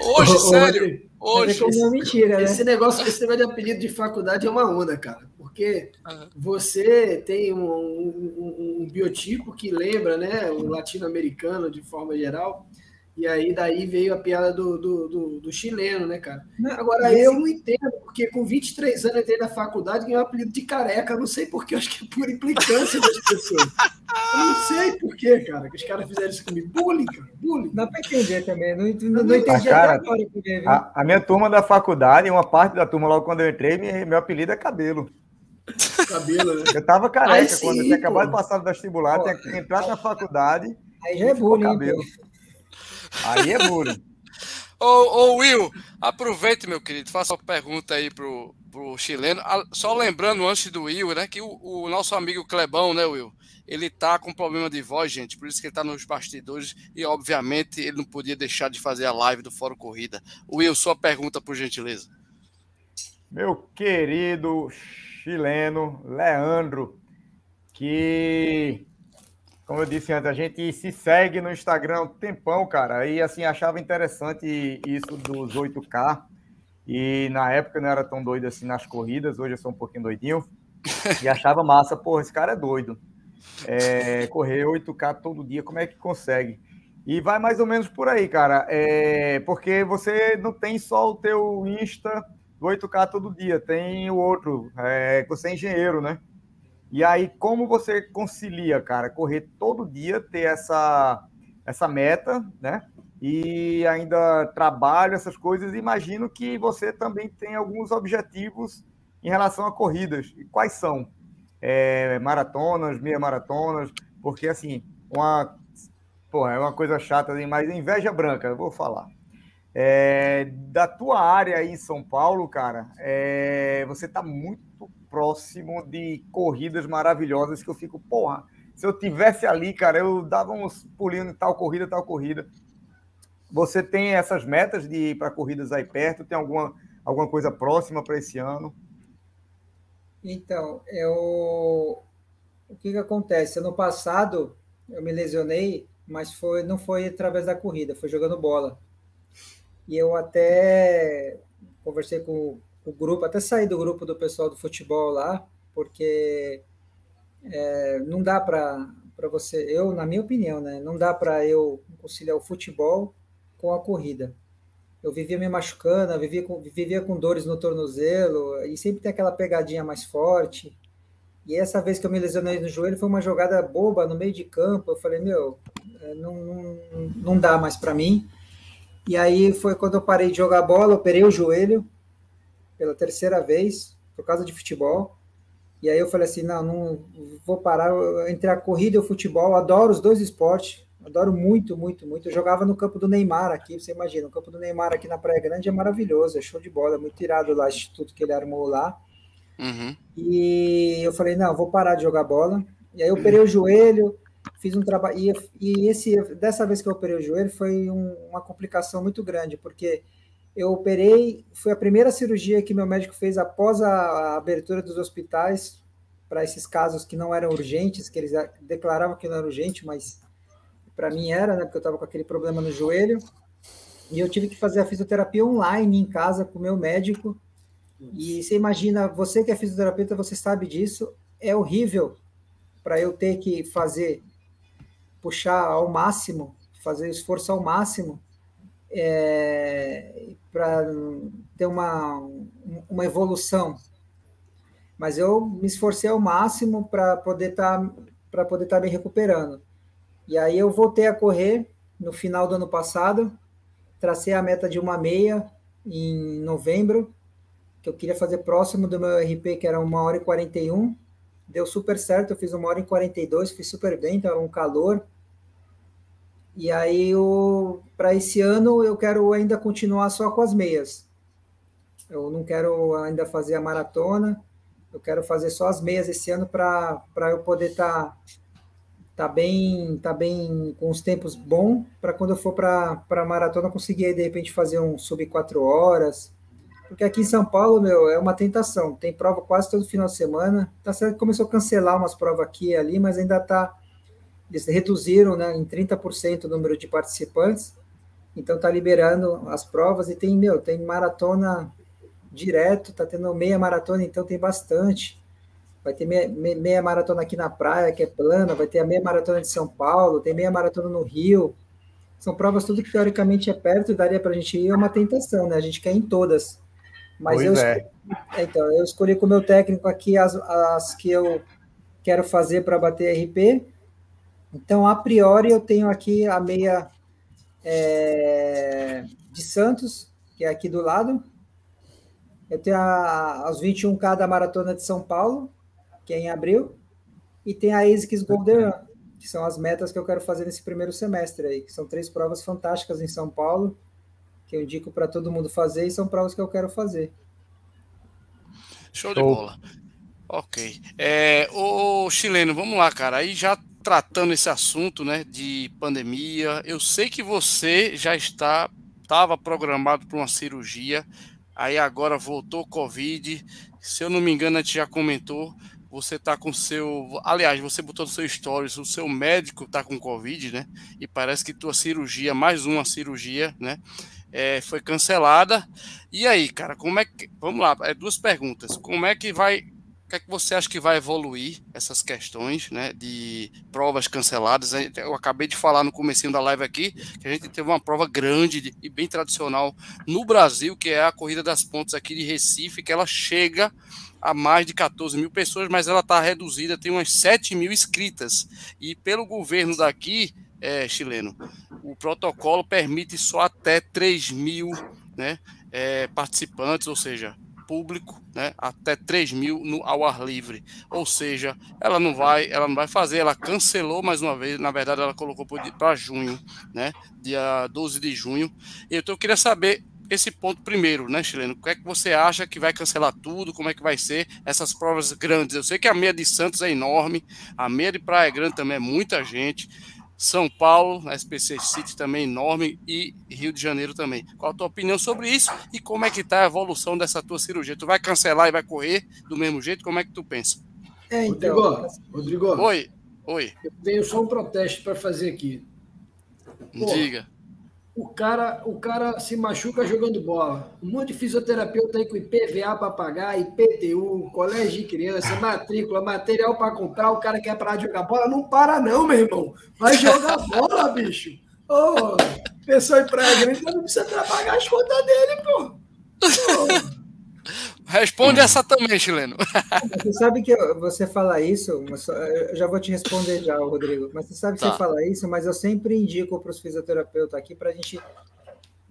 Hoje, ô, sério. Ô, hoje. É mentira, né? Esse negócio, esse negócio de apelido de faculdade é uma onda, cara. Porque uhum. você tem um, um, um, biotipo que lembra, né, o latino-americano de forma geral. E aí daí veio a piada do, do, do, do chileno, né, cara? Agora, eu não entendo, porque com 23 anos eu entrei na faculdade e ganhei o apelido de careca. não sei porquê, acho que é por implicância das pessoas. Eu não sei porquê, cara, que os caras fizeram isso comigo. Bullying, cara, bullying. Dá pra entender também, não, não, não entendi cara, agora porque, a, a, minha turma da faculdade, uma parte da turma logo quando eu entrei, meu, meu apelido é cabelo. Cabelo, né? Eu tava careca sim, quando eu tinha acabado de passar do vestibular, tinha que entrar na faculdade. Aí já é bullying. Cabelo. Aí é bullying. ô, ô, Will, aproveite, meu querido, faça uma pergunta aí pro, pro chileno. Ah, só lembrando antes do Will, né, que o, o nosso amigo Clebão, né, Will, ele tá com problema de voz, gente, por isso que ele tá nos bastidores e, obviamente, ele não podia deixar de fazer a live do Fórum Corrida. Will, sua pergunta, por gentileza. Meu querido chileno Leandro, que como eu disse antes, a gente se segue no Instagram um tempão, cara, e assim, achava interessante isso dos 8K, e na época não era tão doido assim nas corridas, hoje eu sou um pouquinho doidinho, e achava massa, porra, esse cara é doido. É, correr 8K todo dia, como é que consegue? E vai mais ou menos por aí, cara, é, porque você não tem só o teu Insta do 8K todo dia, tem o outro, é, você é engenheiro, né? E aí, como você concilia, cara, correr todo dia, ter essa, essa meta, né? E ainda trabalho, essas coisas. Imagino que você também tem alguns objetivos em relação a corridas. E quais são? É, maratonas, meia maratonas, porque assim, uma, porra, é uma coisa chata, mas inveja branca, eu vou falar. É, da tua área aí em São Paulo, cara, é, você está muito próximo de corridas maravilhosas que eu fico, porra, se eu tivesse ali, cara, eu dava uns pulinhos em tal corrida, tal corrida. Você tem essas metas de ir para corridas aí perto? Tem alguma, alguma coisa próxima para esse ano? Então, eu... o que, que acontece? Ano passado eu me lesionei, mas foi, não foi através da corrida, foi jogando bola. E eu até conversei com, o grupo, até sair do grupo do pessoal do futebol lá, porque é, não dá para você, eu, na minha opinião, né, não dá para eu conciliar o futebol com a corrida. Eu vivia me machucando, vivia com, vivia com dores no tornozelo, e sempre tem aquela pegadinha mais forte. E essa vez que eu me lesionei no joelho foi uma jogada boba no meio de campo. Eu falei, meu, é, não, não, não dá mais para mim. E aí foi quando eu parei de jogar bola, operei o joelho, pela terceira vez por causa de futebol. E aí eu falei assim, não, não vou parar entre a corrida e o futebol, adoro os dois esportes, Adoro muito, muito, muito. Eu jogava no campo do Neymar aqui, você imagina, o campo do Neymar aqui na Praia Grande é maravilhoso, é show de bola, é muito tirado lá, o instituto que ele armou lá. Uhum. E eu falei, não, vou parar de jogar bola. E aí eu operei o joelho, fiz um trabalho. E, e esse, dessa vez que eu operei o joelho foi um, uma complicação muito grande, porque eu operei, foi a primeira cirurgia que meu médico fez após a, abertura dos hospitais para esses casos que não eram urgentes, que eles declaravam que não era urgente, mas para mim era, né, porque eu estava com aquele problema no joelho. E eu tive que fazer a fisioterapia online em casa com o meu médico. E você imagina, você que é fisioterapeuta, você sabe disso, é horrível para eu ter que fazer, puxar ao máximo, fazer esforço ao máximo, é, para ter uma, uma evolução. Mas eu me esforcei ao máximo para poder estar tá, para poder estar tá me recuperando. E aí eu voltei a correr no final do ano passado, tracei a meta de uma meia em novembro, que eu queria fazer próximo do meu RP, que era uma hora e 41 deu super certo, eu fiz uma hora em 42, fiz super bem, estava um calor. E aí, para esse ano, eu quero ainda continuar só com as meias. Eu não quero ainda fazer a maratona, eu quero fazer só as meias esse ano para eu poder estar tá, tá bem, tá bem com os tempos bons, para quando eu for para a maratona conseguir, de repente, fazer um sub 4 horas, porque aqui em São Paulo, meu, é uma tentação. Tem prova quase todo final de semana. Tá certo que começou a cancelar umas provas aqui e ali, mas ainda tá. Eles reduziram né, em 30% o número de participantes. Então tá liberando as provas e tem, meu, tem maratona direto, tá tendo meia maratona, então tem bastante. Vai ter meia, meia maratona aqui na praia, que é plana, vai ter a meia maratona de São Paulo, tem meia maratona no Rio. São provas tudo que teoricamente é perto e daria para a gente ir, é uma tentação, né? A gente quer ir em todas. Mas pois eu, é. escolhi, é, então, eu escolhi com o meu técnico aqui as, as que eu quero fazer para bater RP. Então, a priori, eu tenho aqui a meia é, de Santos, que é aqui do lado. Eu tenho a, as 21K da Maratona de São Paulo, que é em abril. E tem a ASICS Golden Run, que são as metas que eu quero fazer nesse primeiro semestre aí, que são três provas fantásticas em São Paulo que eu indico para todo mundo fazer e são provas que eu quero fazer. Show de bola. Ok. É, o chileno, vamos lá, cara. Aí já tratando esse assunto, né, de pandemia, eu sei que você já está estava programado para uma cirurgia, aí agora voltou Covid. Se eu não me engano, a gente já comentou. Você está com seu. Aliás, você botou no seu stories, o seu médico está com Covid, né? E parece que tua cirurgia, mais uma cirurgia, né? é, foi cancelada. E aí, cara, como é que. Vamos lá, é duas perguntas. Como é que vai. O que é que você acha que vai evoluir essas questões né, de provas canceladas? Eu acabei de falar no comecinho da live aqui que a gente teve uma prova grande e bem tradicional no Brasil, que é a Corrida das Pontes aqui de Recife, que ela chega a mais de 14 mil pessoas, mas ela está reduzida, tem umas 7 mil inscritas. E pelo governo daqui, é, chileno, o protocolo permite só até 3 mil né, é, participantes, ou seja, público, né, até 3 mil no, ao ar livre. Ou seja, ela não vai, ela não vai fazer, ela cancelou mais uma vez, na verdade ela colocou para junho, né, dia 12 de junho. Então eu queria saber esse ponto primeiro, né, Chileno? O que é que você acha que vai cancelar tudo? Como é que vai ser essas provas grandes? Eu sei que a meia de Santos é enorme, a meia de Praia Grande também é muita gente. São Paulo, SPC City também enorme e Rio de Janeiro também. Qual a tua opinião sobre isso e como é que está a evolução dessa tua cirurgia? Tu vai cancelar e vai correr do mesmo jeito? Como é que tu pensa? É, então, Rodrigo, Rodrigo. Oi, oi. Eu tenho só um protesto para fazer aqui. Pô, Diga o cara, o cara se machuca jogando bola. Um monte de fisioterapeuta aí com IPVA para pagar, IPTU, colégio de criança, matrícula, material para comprar, o cara quer parar de jogar bola. Não para, não, meu irmão. Vai jogar bola, bicho. Ô, oh, pessoa em praia grande não precisa pagar as contas dele, pô. pô. Responde essa também, chileno. Você sabe que você fala isso, eu já vou te responder já, Rodrigo. Mas você sabe que tá. você fala isso, mas eu sempre indico para os fisioterapeutas aqui para a gente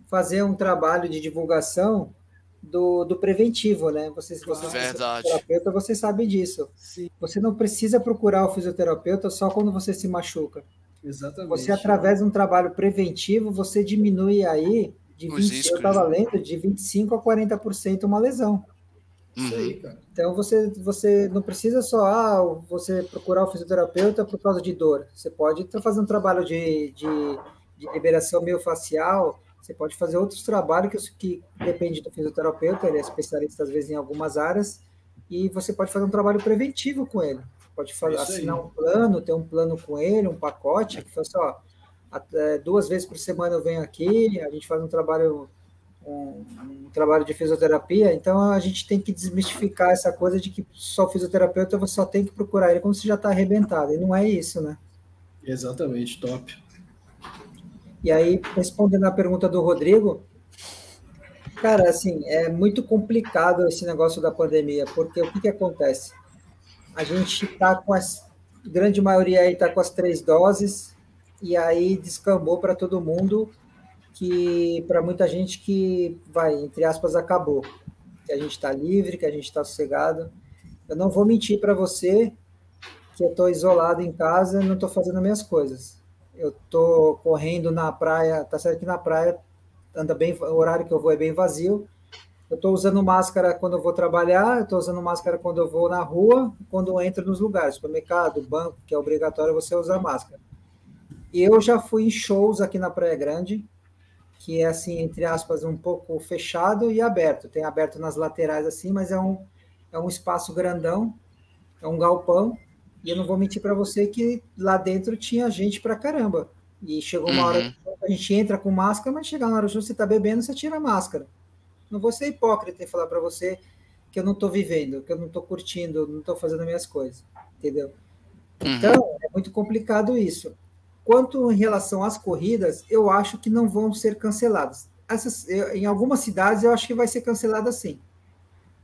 fazer um trabalho de divulgação do, do preventivo, né? Você, se você é fisioterapeuta, você sabe disso. Sim. Você não precisa procurar o fisioterapeuta só quando você se machuca. Exatamente. Você, através de um trabalho preventivo, você diminui aí, de Os 20, riscos, eu estava lendo, de 25% a 40% uma lesão. Isso Uhum. aí, cara. Então você, você não precisa só ah, você procurar o fisioterapeuta por causa de dor. Você pode estar fazendo um trabalho de, de, de liberação miofascial, você pode fazer outros trabalhos que, que depende do fisioterapeuta, ele é especialista às vezes em algumas áreas, e você pode fazer um trabalho preventivo com ele. Pode fazer, assinar um plano, ter um plano com ele, um pacote, que fala assim, ó, até duas vezes por semana eu venho aqui, a gente faz um trabalho um, um trabalho de fisioterapia, então a gente tem que desmistificar essa coisa de que só fisioterapeuta você só tem que procurar ele quando você já está arrebentado, e não é isso, né? Exatamente, top. E aí, respondendo a pergunta do Rodrigo, cara, assim, é muito complicado esse negócio da pandemia, porque o que, que acontece? A gente está com as. grande maioria aí está com as três doses, e aí descambou para todo mundo que, para muita gente que vai, entre aspas, acabou. Que a gente está livre, que a gente está sossegado. Eu não vou mentir para você que eu estou isolado em casa não estou fazendo as minhas coisas eu tô correndo na praia, tá certo que na praia anda bem, o horário que eu vou é bem vazio. Eu tô usando máscara quando eu vou trabalhar, tô usando máscara quando eu vou na rua, quando eu entro nos lugares, supermercado, banco, que é obrigatório você usar máscara. E eu já fui em shows aqui na Praia Grande, que é assim, entre aspas, um pouco fechado e aberto. Tem aberto nas laterais assim, mas é um, é um espaço grandão, é um galpão, e eu não vou mentir para você que lá dentro tinha gente pra caramba. E chegou uma hora Uhum. que a gente entra com máscara, mas chegar na hora que você tá bebendo, você tira a máscara. Não vou ser hipócrita e falar para você que eu não tô vivendo, que eu não tô curtindo, não tô fazendo as minhas coisas, entendeu? Então, é muito complicado isso. Quanto em relação às corridas, eu acho que não vão ser canceladas. Essas, em algumas cidades, eu acho que vai ser cancelada sim.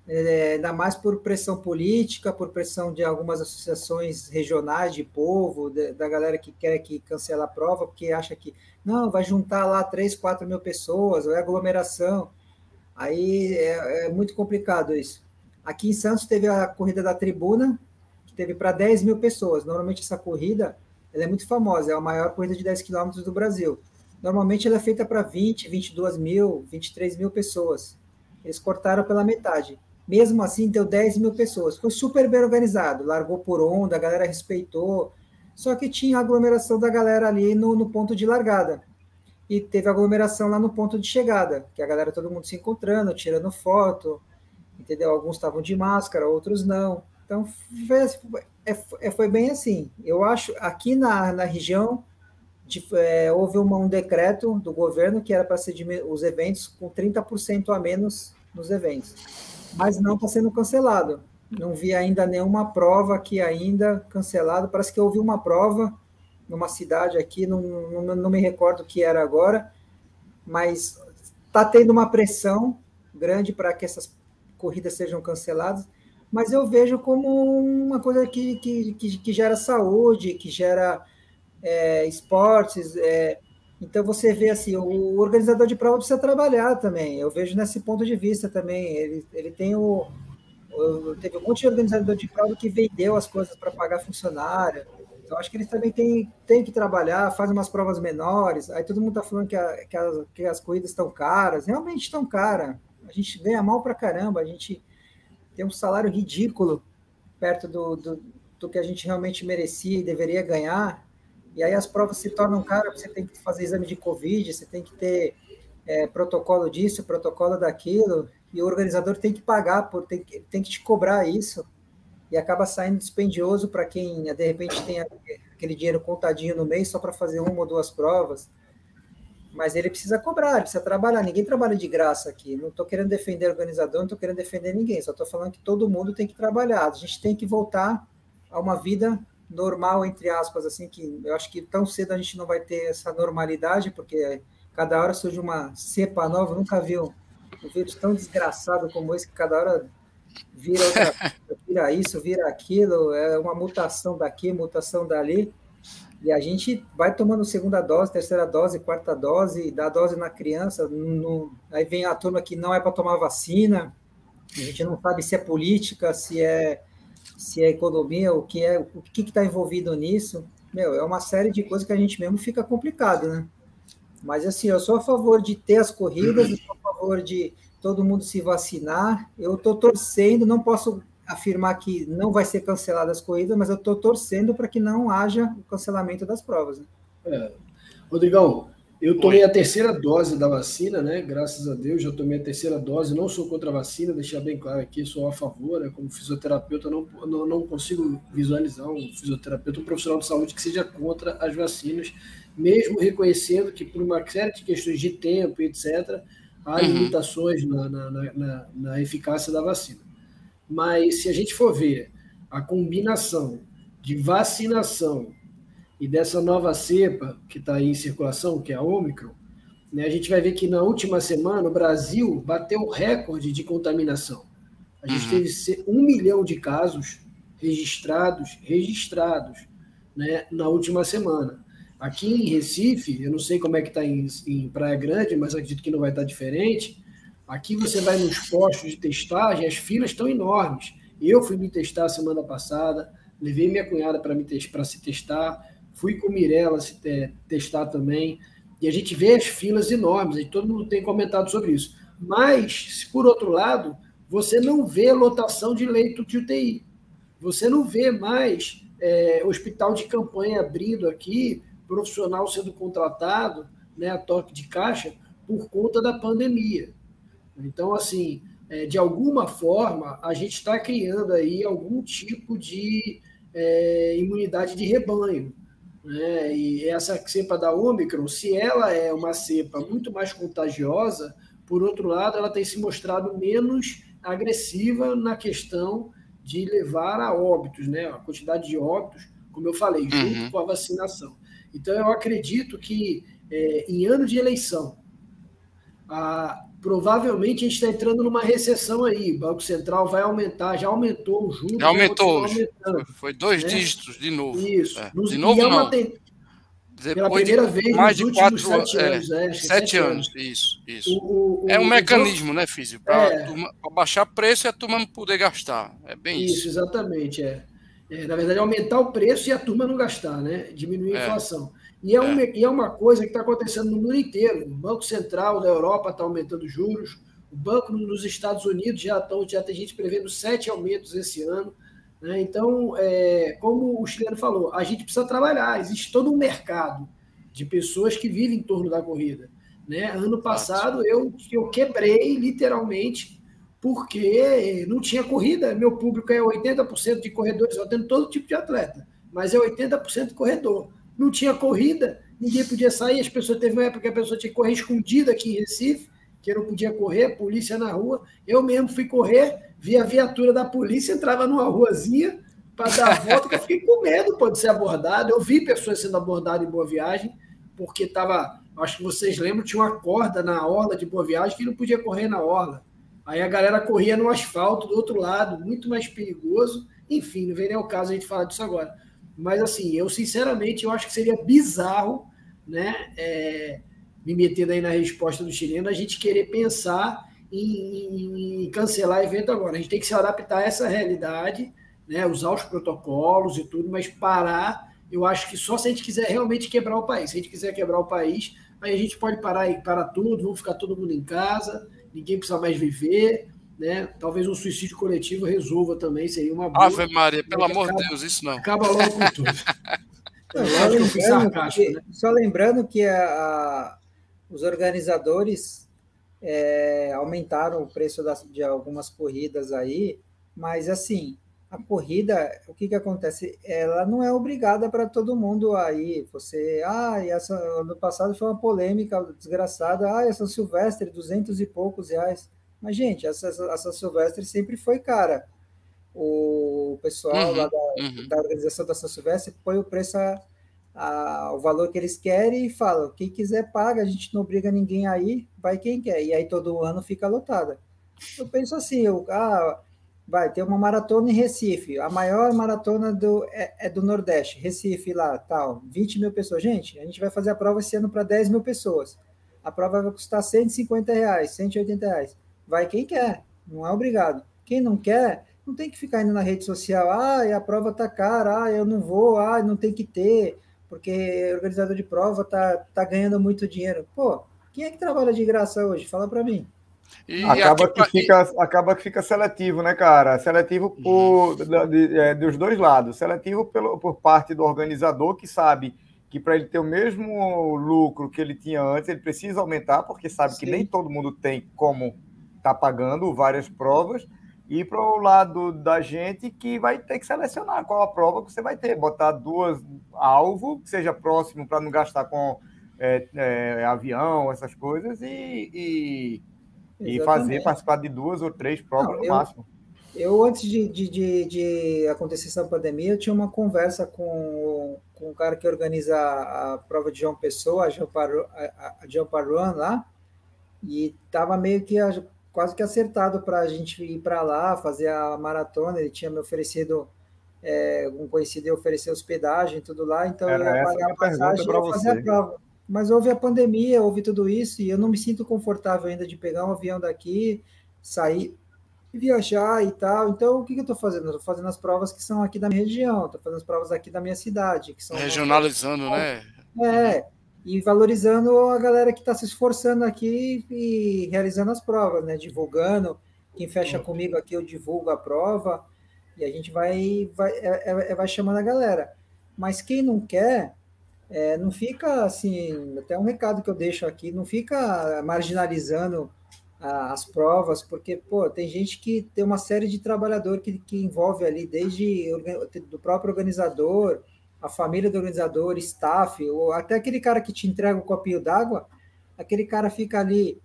É, ainda mais por pressão política, por pressão de algumas associações regionais de povo, de- da galera que quer que cancela a prova, porque acha que não, vai juntar lá 3, 4 mil pessoas, ou é aglomeração. Aí é, é muito complicado isso. Aqui em Santos teve a corrida da tribuna, que teve para 10 mil pessoas. Normalmente essa corrida ela é muito famosa, é a maior corrida de 10 quilômetros do Brasil. Normalmente ela é feita para 20, 22 mil, 23 mil pessoas. Eles cortaram pela metade. Mesmo assim, deu 10 mil pessoas. Foi super bem organizado, largou por onda, a galera respeitou. Só que tinha aglomeração da galera ali no, no ponto de largada. E teve aglomeração lá no ponto de chegada, que a galera, todo mundo se encontrando, tirando foto, entendeu? Alguns estavam de máscara, outros não. Então, foi, é, é, foi bem assim. Eu acho, aqui na, na região, de, é, houve uma, um decreto do governo que era para ser os eventos com 30% a menos nos eventos. Mas não está sendo cancelado. Não vi ainda nenhuma prova aqui ainda cancelado. Parece que houve uma prova numa cidade aqui, não, não, não me recordo o que era agora, mas está tendo uma pressão grande para que essas corridas sejam canceladas, mas eu vejo como uma coisa que, que, que, que gera saúde, que gera é, esportes. É, então você vê assim, o organizador de prova precisa trabalhar também. Eu vejo nesse ponto de vista também. Ele, ele tem o, teve um monte de organizador de prova que vendeu as coisas para pagar funcionário. Então, acho que eles também têm, têm que trabalhar, fazem umas provas menores. Aí todo mundo está falando que, a, que, as, que as corridas estão caras. Realmente estão caras. A gente ganha mal para caramba. A gente tem um salário ridículo perto do, do, do, que a gente realmente merecia e deveria ganhar. E aí as provas se tornam caras. Você tem que fazer exame de Covid, você tem que ter é, protocolo disso, protocolo daquilo. E o organizador tem que pagar, por, tem, tem que te cobrar isso e acaba saindo dispendioso para quem de repente tem aquele dinheiro contadinho no mês só para fazer uma ou duas provas. Mas ele precisa cobrar, ele precisa trabalhar. Ninguém trabalha de graça aqui. Não estou querendo defender organizador, não estou querendo defender ninguém. Só estou falando que todo mundo tem que trabalhar. A gente tem que voltar a uma vida normal, entre aspas, assim, que eu acho que tão cedo a gente não vai ter essa normalidade, porque cada hora surge uma cepa nova. Eu nunca vi um, um vírus tão desgraçado como esse, que cada hora vira, outra, vira isso, vira aquilo, é uma mutação daqui, mutação dali, e a gente vai tomando segunda dose, terceira dose, quarta dose, dá dose na criança, no, aí vem a turma que não é para tomar vacina, a gente não sabe se é política, se é se é economia, o que é, o que está envolvido nisso. meu, é uma série de coisas que a gente mesmo fica complicado, né? Mas assim, eu sou a favor de ter as corridas, eu sou a favor de todo mundo se vacinar. Eu estou torcendo, não posso afirmar que não vai ser cancelada as corridas, mas eu estou torcendo para que não haja o cancelamento das provas. Né? É. Rodrigão, eu tomei a terceira dose da vacina, né? Graças a Deus, já tomei a terceira dose. Não sou contra a vacina, deixar bem claro aqui, sou a favor. Né? Como fisioterapeuta, não, não, não consigo visualizar um fisioterapeuta, um profissional de saúde que seja contra as vacinas, mesmo reconhecendo que, por uma série de questões de tempo, etc., há uhum. limitações na, na, na, na eficácia da vacina. Mas se a gente for ver a combinação de vacinação e dessa nova cepa que está aí em circulação, que é a Omicron, né, a gente vai ver que na última semana o Brasil bateu o recorde de contaminação. A gente uhum. teve um milhão de casos registrados, registrados, né, na última semana. Aqui em Recife, eu não sei como é que está em, em, Praia Grande, mas acredito que não vai estar tá diferente. Aqui você vai nos postos de testagem, as filas estão enormes. Eu fui me testar semana passada, levei minha cunhada para me para se testar, fui com Mirella se te, testar também, e a gente vê as filas enormes, e todo mundo tem comentado sobre isso. Mas, por outro lado, você não vê lotação de leito de UTI. Você não vê mais é, hospital de campanha abrindo aqui profissional sendo contratado né, a toque de caixa por conta da pandemia. Então, assim, é, de alguma forma, a gente está criando aí algum tipo de é, imunidade de rebanho. Né? E essa cepa da Omicron, se ela é uma cepa muito mais contagiosa, por outro lado, ela tem se mostrado menos agressiva na questão de levar a óbitos, né? A quantidade de óbitos, como eu falei, junto uhum. com a vacinação. Então, eu acredito que é, em ano de eleição, a, provavelmente a gente está entrando numa recessão aí. O Banco Central vai aumentar, já aumentou o juros. Já aumentou. Foi dois né? dígitos de novo. Isso. É. Nos, de novo, é não. Ten... Pela primeira de, vez mais nos de últimos quatro, sete é, anos. É, sete, sete anos. anos. isso. isso. O, o, é um o, mecanismo, né, Físio? Para é. baixar preço e a turma não poder gastar. É bem isso. Isso, exatamente. É. é. na verdade, aumentar o preço e a turma não gastar, né? Diminuir a É. inflação. E é, uma, e é uma coisa que está acontecendo no mundo inteiro. O Banco Central da Europa está aumentando juros, o banco nos Estados Unidos já, estão, já tem gente prevendo sete aumentos esse ano. Né? Então, é, como o chileno falou, a gente precisa trabalhar. Existe todo um mercado de pessoas que vivem em torno da corrida. Né? Ano passado eu, eu quebrei literalmente porque não tinha corrida. Meu público é 80% de corredores, eu tenho todo tipo de atleta, mas é 80% corredor. Não tinha corrida, ninguém podia sair, as pessoas teve uma época que a pessoa tinha que correr escondida aqui em Recife, que não podia correr, polícia na rua. Eu mesmo fui correr, vi a viatura da polícia, entrava numa ruazinha para dar a volta, que eu fiquei com medo pode ser abordado. Eu vi pessoas sendo abordadas em Boa Viagem, porque estava, acho que vocês lembram, tinha uma corda na orla de Boa Viagem que não podia correr na orla. Aí a galera corria no asfalto do outro lado, muito mais perigoso. Enfim, não vem nem o caso a gente falar disso agora. Mas assim, eu sinceramente eu acho que seria bizarro, né? É, me metendo aí na resposta do chileno, a gente querer pensar em, em, cancelar evento agora. A gente tem que se adaptar a essa realidade, né? usar os protocolos e tudo, mas parar, eu acho que só se a gente quiser realmente quebrar o país. Se a gente quiser quebrar o país, aí a gente pode parar e parar tudo, vamos ficar todo mundo em casa, ninguém precisa mais viver. Né? Talvez um suicídio coletivo resolva também, seria uma boa. Ave Maria, pelo amor de Deus, isso não. Acaba logo com tudo. Não, só, lembrando que, né? só lembrando que a, a os organizadores é, aumentaram o preço das, de algumas corridas aí, mas assim, a corrida, o que, que acontece? Ela não é obrigada para todo mundo aí. Você, ah, e essa, ano passado foi uma polêmica desgraçada, ah, essa Silvestre, duzentos e poucos reais. Mas, gente, essa, essa Silvestre sempre foi cara. O pessoal uhum, lá da, uhum. da organização da São Silvestre põe o preço a a, o valor que eles querem e fala, quem quiser paga, a gente não obriga ninguém aí, vai quem quer. E aí todo ano fica lotada. Eu penso assim, eu, ah, vai ter uma maratona em Recife, a maior maratona do, é, é, do Nordeste, Recife lá, tal, 20 mil pessoas. Gente, a gente vai fazer a prova esse ano para 10 mil pessoas. A prova vai custar 150 reais, 180 reais. Vai quem quer, não é obrigado. Quem não quer, Não tem que ficar indo na rede social, ah, a prova tá cara, ah, eu não vou, ah, não tem que ter, porque o organizador de prova tá, tá ganhando muito dinheiro. Pô, quem é que trabalha de graça hoje? Fala para mim. E acaba, aqui, que fica, acaba que fica seletivo, né, cara? Seletivo por, de, de, é, dos dois lados. Seletivo pelo, por parte do organizador, que sabe que para ele ter o mesmo lucro que ele tinha antes, ele precisa aumentar, porque sabe Sim. que nem todo mundo tem como tá pagando várias provas. E para o lado da gente que vai ter que selecionar qual a prova que você vai ter, botar duas alvo, que seja próximo para não gastar com é, é, avião, essas coisas, e, e e fazer, participar de duas ou três provas Não, no eu, máximo. Eu, antes de, de, de, de, acontecer essa pandemia, eu tinha uma conversa com, com o cara que organiza a, a prova de João Pessoa, a João, Paru, a, a Paruan lá, e estava meio que quase que acertado para a gente ir para lá, fazer a maratona. Ele tinha me oferecido, é, um conhecido oferecer hospedagem e tudo lá, então Era eu ia pagar a passagem e fazer a prova mas houve a pandemia, houve tudo isso, e eu não me sinto confortável ainda de pegar um avião daqui, sair e viajar e tal. Então, o que, que eu estou fazendo? Estou fazendo as provas que são aqui da minha região, estou fazendo as provas aqui da minha cidade. Que são Regionalizando, né? É, e valorizando a galera que está se esforçando aqui e realizando as provas, né? Divulgando. Quem fecha comigo aqui, eu divulgo a prova e a gente vai, vai, é, é, vai chamando a galera. Mas quem não quer, é, não fica assim, até um recado que eu deixo aqui, não fica marginalizando a, as provas, porque, pô, tem gente que tem uma série de trabalhador que, que envolve ali, desde do próprio organizador, a família do organizador, staff, ou até aquele cara que te entrega o um copinho d'água, aquele cara fica ali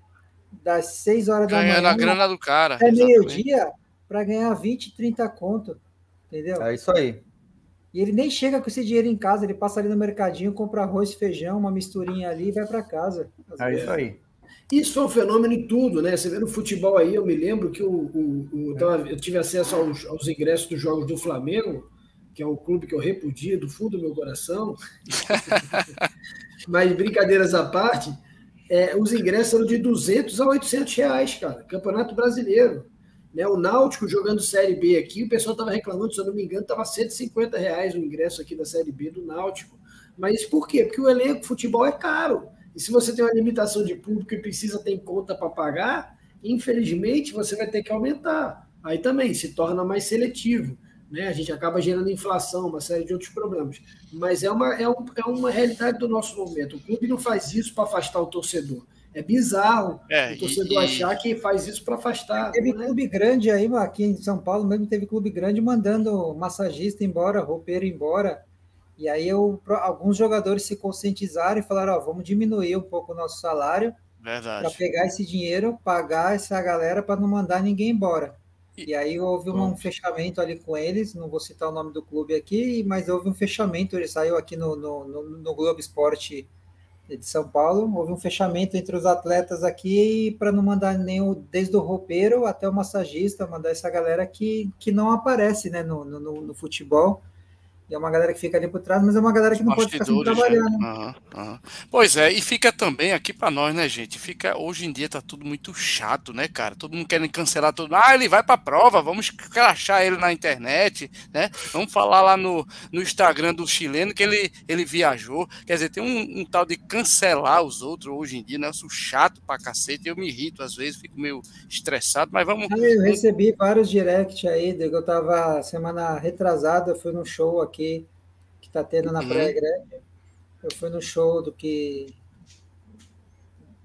das 6 horas Ganhando da manhã. a grana do cara. Até meio-dia para ganhar 20, 30 conto. Entendeu? É isso aí. E ele nem chega com esse dinheiro em casa, ele passa ali no mercadinho, compra arroz, feijão, uma misturinha ali e vai para casa. É isso aí. Isso é um fenômeno em tudo, né? Você vê no futebol aí, eu me lembro que o, o, o eu tive acesso aos, aos, ingressos dos jogos do Flamengo, que é um clube que eu repudio do fundo do meu coração. Mas brincadeiras à parte, é, os ingressos eram de 200 a 800 reais, cara. Campeonato Brasileiro. Né? O Náutico jogando Série B aqui, o pessoal estava reclamando, se eu não me engano, estava 150 reais o ingresso aqui da Série B do Náutico. Mas por quê? Porque o elenco futebol é caro. E se você tem uma limitação de público e precisa ter conta para pagar, infelizmente você vai ter que aumentar. Aí também se torna mais seletivo. Né? A gente acaba gerando inflação, uma série de outros problemas. Mas é uma, é, um, é uma realidade do nosso momento. O clube não faz isso para afastar o torcedor. É bizarro é, o torcedor e, achar que faz isso para afastar. Teve né? clube grande aí, aqui em São Paulo mesmo teve clube grande mandando massagista embora, roupeiro embora. E aí eu, alguns jogadores se conscientizaram e falaram: ó, vamos diminuir um pouco o nosso salário para pegar esse dinheiro, pagar essa galera para não mandar ninguém embora. E, aí houve um, fechamento ali com eles, não vou citar o nome do clube aqui, mas houve um fechamento, ele saiu aqui no, no, no, no Globo Esporte de São Paulo, houve um fechamento entre os atletas aqui para não mandar nem o, desde o roupeiro até o massagista, mandar essa galera que, que não aparece né, no, no, no futebol. E é uma galera que fica ali por trás, mas é uma galera que não pode ficar sem trabalhar, né? Uhum, uhum. Pois é, e fica também aqui para nós, né, gente? Fica hoje em dia tá tudo muito chato, né, cara? Todo mundo querendo cancelar tudo. Ah, ele vai para prova, vamos crachar ele na internet, né? Vamos falar lá no, no Instagram do chileno que ele, ele viajou. Quer dizer, tem um, um tal de cancelar os outros hoje em dia, né? Eu sou chato pra cacete, eu me irrito às vezes, fico meio estressado, mas vamos. Eu recebi vários directs aí, eu tava semana retrasada, eu fui num show aqui aqui, que está tendo na uhum. Praia Grande. Eu fui no show do que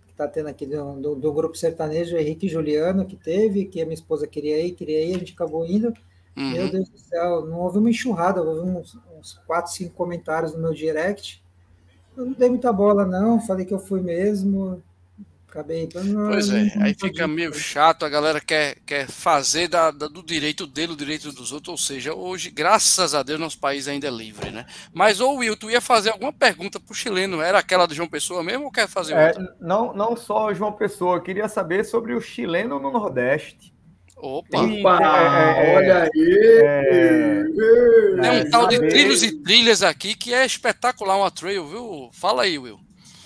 está tendo aqui do, do, do, grupo sertanejo Henrique Juliano, que teve, que a minha esposa queria ir, queria ir, a gente acabou indo. Uhum. Meu Deus do céu, não houve uma enxurrada, houve uns, uns 4, 5 comentários no meu direct. Eu não dei muita bola, não, falei que eu fui mesmo. Acabei. Pois é, aí fica meio chato, a galera quer, quer fazer da, da, do direito dele o direito dos outros, ou seja, hoje, graças a Deus, nosso país ainda é livre, né? Mas, ô Will, tu ia fazer alguma pergunta pro chileno, era aquela do João Pessoa mesmo ou quer fazer é, outra? Não, não só João Pessoa, queria saber sobre o chileno no Nordeste. Opa! é, é, olha aí! É, Tem um tal de trilhos e trilhas aqui que é espetacular, uma trail, viu? Fala aí, Will.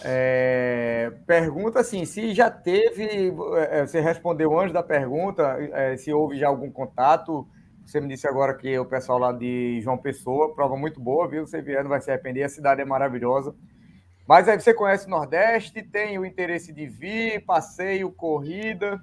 É, pergunta assim, se já teve, é, você respondeu antes da pergunta, é, se houve já algum contato Você me disse agora que o pessoal lá de João Pessoa, prova muito boa, viu? Você vier, não vai se arrepender, a cidade é maravilhosa. Mas aí você conhece o Nordeste, tem o interesse de vir, passeio, corrida.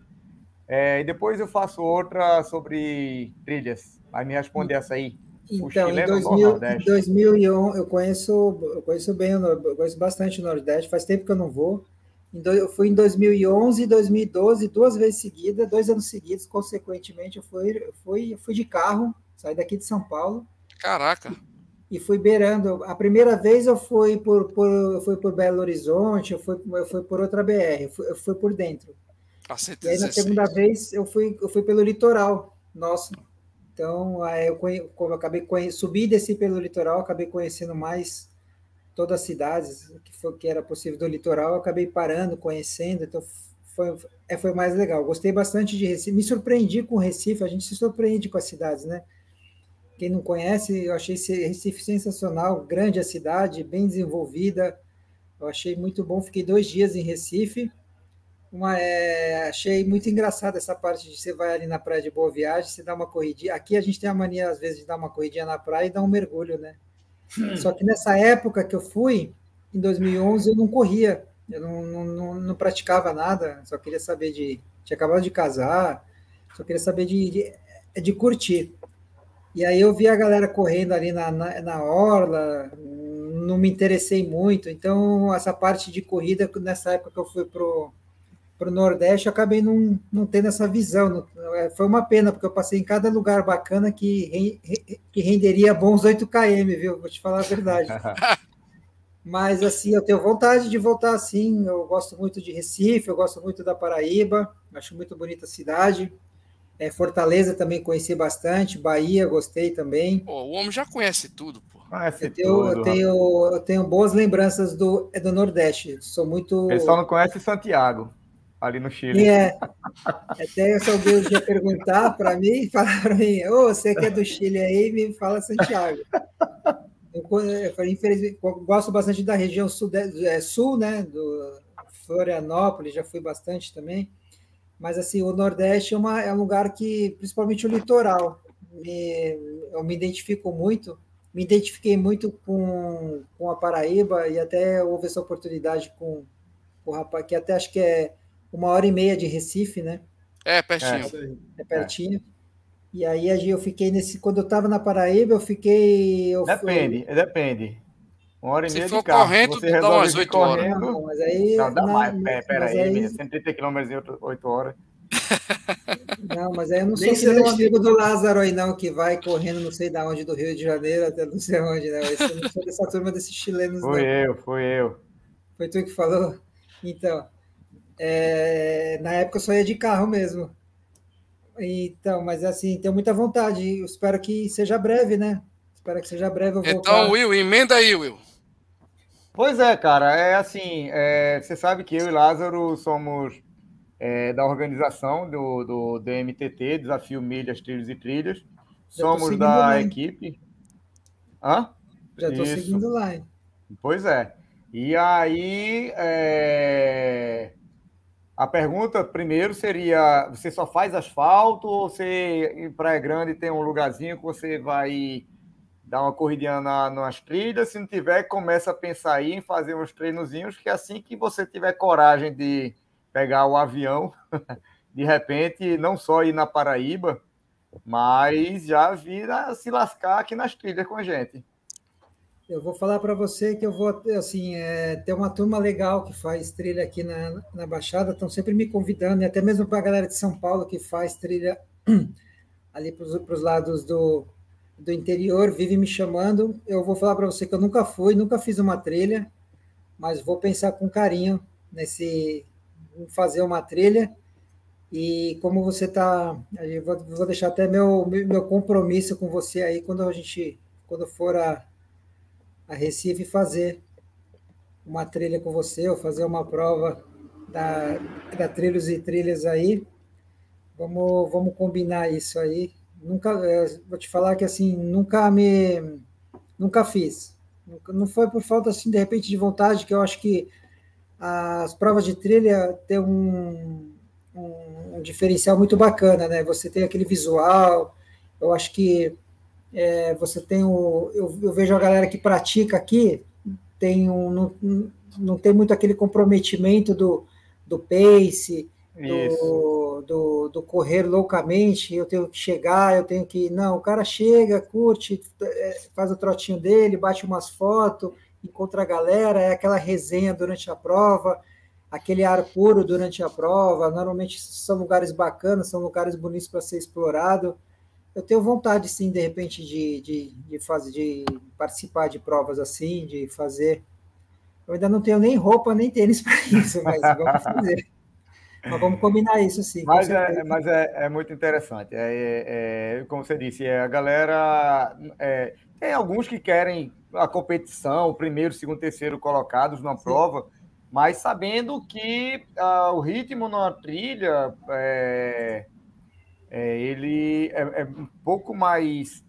É, e depois eu faço outra sobre trilhas. Vai me responder essa aí. Então, em, 2000, em 2001, eu conheço, eu conheço bem, eu conheço bastante o Nordeste, faz tempo que eu não vou. Eu fui em 2011 e 2012, duas vezes seguidas, dois anos seguidos, consequentemente, eu fui, eu fui, eu fui de carro, saí daqui de São Paulo. Caraca! E fui beirando. A primeira vez eu fui por, por, eu fui por Belo Horizonte, eu fui, eu fui por outra BR, eu fui, eu fui por dentro. Ah, e aí, na segunda vez, eu fui, eu fui pelo litoral nosso. Então, aí eu, conhe, eu acabei conhe, subi e desci pelo litoral, acabei conhecendo mais todas as cidades que, foi, que era possível do litoral, acabei parando, conhecendo, então foi, é, foi mais legal. Gostei bastante de Recife, me surpreendi com Recife, a gente se surpreende com as cidades, né? Quem não conhece, eu achei Recife sensacional, grande a cidade, bem desenvolvida, eu achei muito bom, fiquei dois dias em Recife, uma, é, achei muito engraçado essa parte de você vai ali na praia de Boa Viagem, você dá uma corridinha, aqui a gente tem a mania às vezes de dar uma corridinha na praia e dar um mergulho, né? Só que nessa época que eu fui, em 2011, eu não corria, eu não, não, não praticava nada, só queria saber de. Tinha acabado de casar, só queria saber de, de, de curtir. E aí eu vi a galera correndo ali na, na, na, orla, não me interessei muito. Então, essa parte de corrida, nessa época que eu fui pro para o Nordeste, eu acabei não, não tendo essa visão. É, foi uma pena, porque eu passei em cada lugar bacana que, que renderia bons 8 km, viu? Vou te falar a verdade. Mas, assim, eu tenho vontade de voltar assim. Eu gosto muito de Recife, eu gosto muito da Paraíba, acho muito bonita a cidade. É, Fortaleza também conheci bastante, Bahia gostei também. Pô, o homem já conhece tudo, pô. Conhece eu, tenho, tudo. Eu, tenho, eu tenho boas lembranças do, do Nordeste. Sou muito. O pessoal não conhece Santiago ali no Chile. É. Até alguém um dia perguntar para mim, falar para mim, ô, oh, você que é do Chile aí, me fala Santiago. Eu, infelizmente, gosto bastante da região sul, é, sul, né, do Florianópolis, já fui bastante também. Mas, assim, o Nordeste é, uma, é um lugar que, principalmente o litoral, me, eu me identifico muito, me identifiquei muito com, com a Paraíba e até houve essa oportunidade com, com o rapaz, que até acho que é uma hora e meia de Recife, né? É, pertinho. É, é pertinho. É. E aí eu fiquei nesse. Quando eu estava na Paraíba, eu fiquei. Eu depende, fui... depende. Uma hora e Se meia for de carro. correndo, você dá umas 8 horas. Não, mas aí, não, dá na, mais. Pera, pera aí, aí... 130 km em 8 horas. Não, mas aí eu não sou que nem o amigo do Lázaro aí, não, que vai correndo não sei da onde, do Rio de Janeiro até não sei onde, né? Eu não sou dessa turma desses chilenos, Foi não. eu, foi eu. Foi tu que falou? Então, é, na época eu só ia de carro mesmo. Então, mas assim, tenho muita vontade. Eu espero que seja breve, né? Espero que seja breve. Eu então, Will, emenda aí, Will. Pois é, cara. É assim, é, você sabe que eu e Lázaro somos é, da organização do, do DMTT, Desafio Milhas, Trilhos e Trilhas. somos da equipe. Hã? Já estou seguindo lá. Hein? Pois é. E aí, é... A pergunta primeiro seria: você só faz asfalto ou você em Praia Grande tem um lugarzinho que você vai dar uma corridinha na, nas trilhas? Se não tiver, começa a pensar aí em fazer uns treinozinhos, que assim que você tiver coragem de pegar o avião, de repente, não só ir na Paraíba, mas já vir a se lascar aqui nas trilhas com a gente. Eu vou falar para você que eu vou, assim, é, ter uma turma legal que faz trilha aqui na, na Baixada, estão sempre me convidando, e até mesmo para a galera de São Paulo que faz trilha ali para os lados do, do interior, vive me chamando. Eu vou falar para você que eu nunca fui, nunca fiz uma trilha, mas vou pensar com carinho nesse fazer uma trilha. E como você está, vou, vou deixar até meu, meu compromisso com você aí quando a gente, quando for a a Recife fazer uma trilha com você, ou fazer uma prova da, da Trilhos e Trilhas aí. Vamos, vamos combinar isso aí. Nunca, é, vou te falar que assim, nunca me, nunca fiz. Não foi por falta assim de repente de vontade, que eu acho que as provas de trilha têm um, um, um diferencial muito bacana, né? Você tem aquele visual, Eu acho que é, você tem o. Eu, eu, vejo a galera que pratica aqui, tem um, não, não tem muito aquele comprometimento do, do pace, do, do, do, correr loucamente, eu tenho que chegar, eu tenho que. Não, o cara chega, curte, é, faz o trotinho dele, bate umas fotos, encontra a galera, é aquela resenha durante a prova, aquele ar puro durante a prova. Normalmente são lugares bacanas, são lugares bonitos para ser explorado. Eu tenho vontade, sim, de repente, de, de, de, fazer, de participar de provas assim, de fazer. Eu ainda não tenho nem roupa, nem tênis para isso, mas vamos fazer. Mas vamos combinar isso sim. Mas, é, mas é, é, muito interessante. É, é, é, como você disse, é, a galera. É, tem alguns que querem a competição, o primeiro, segundo, terceiro colocados na prova, mas sabendo que uh, o ritmo na trilha ele é, um pouco mais.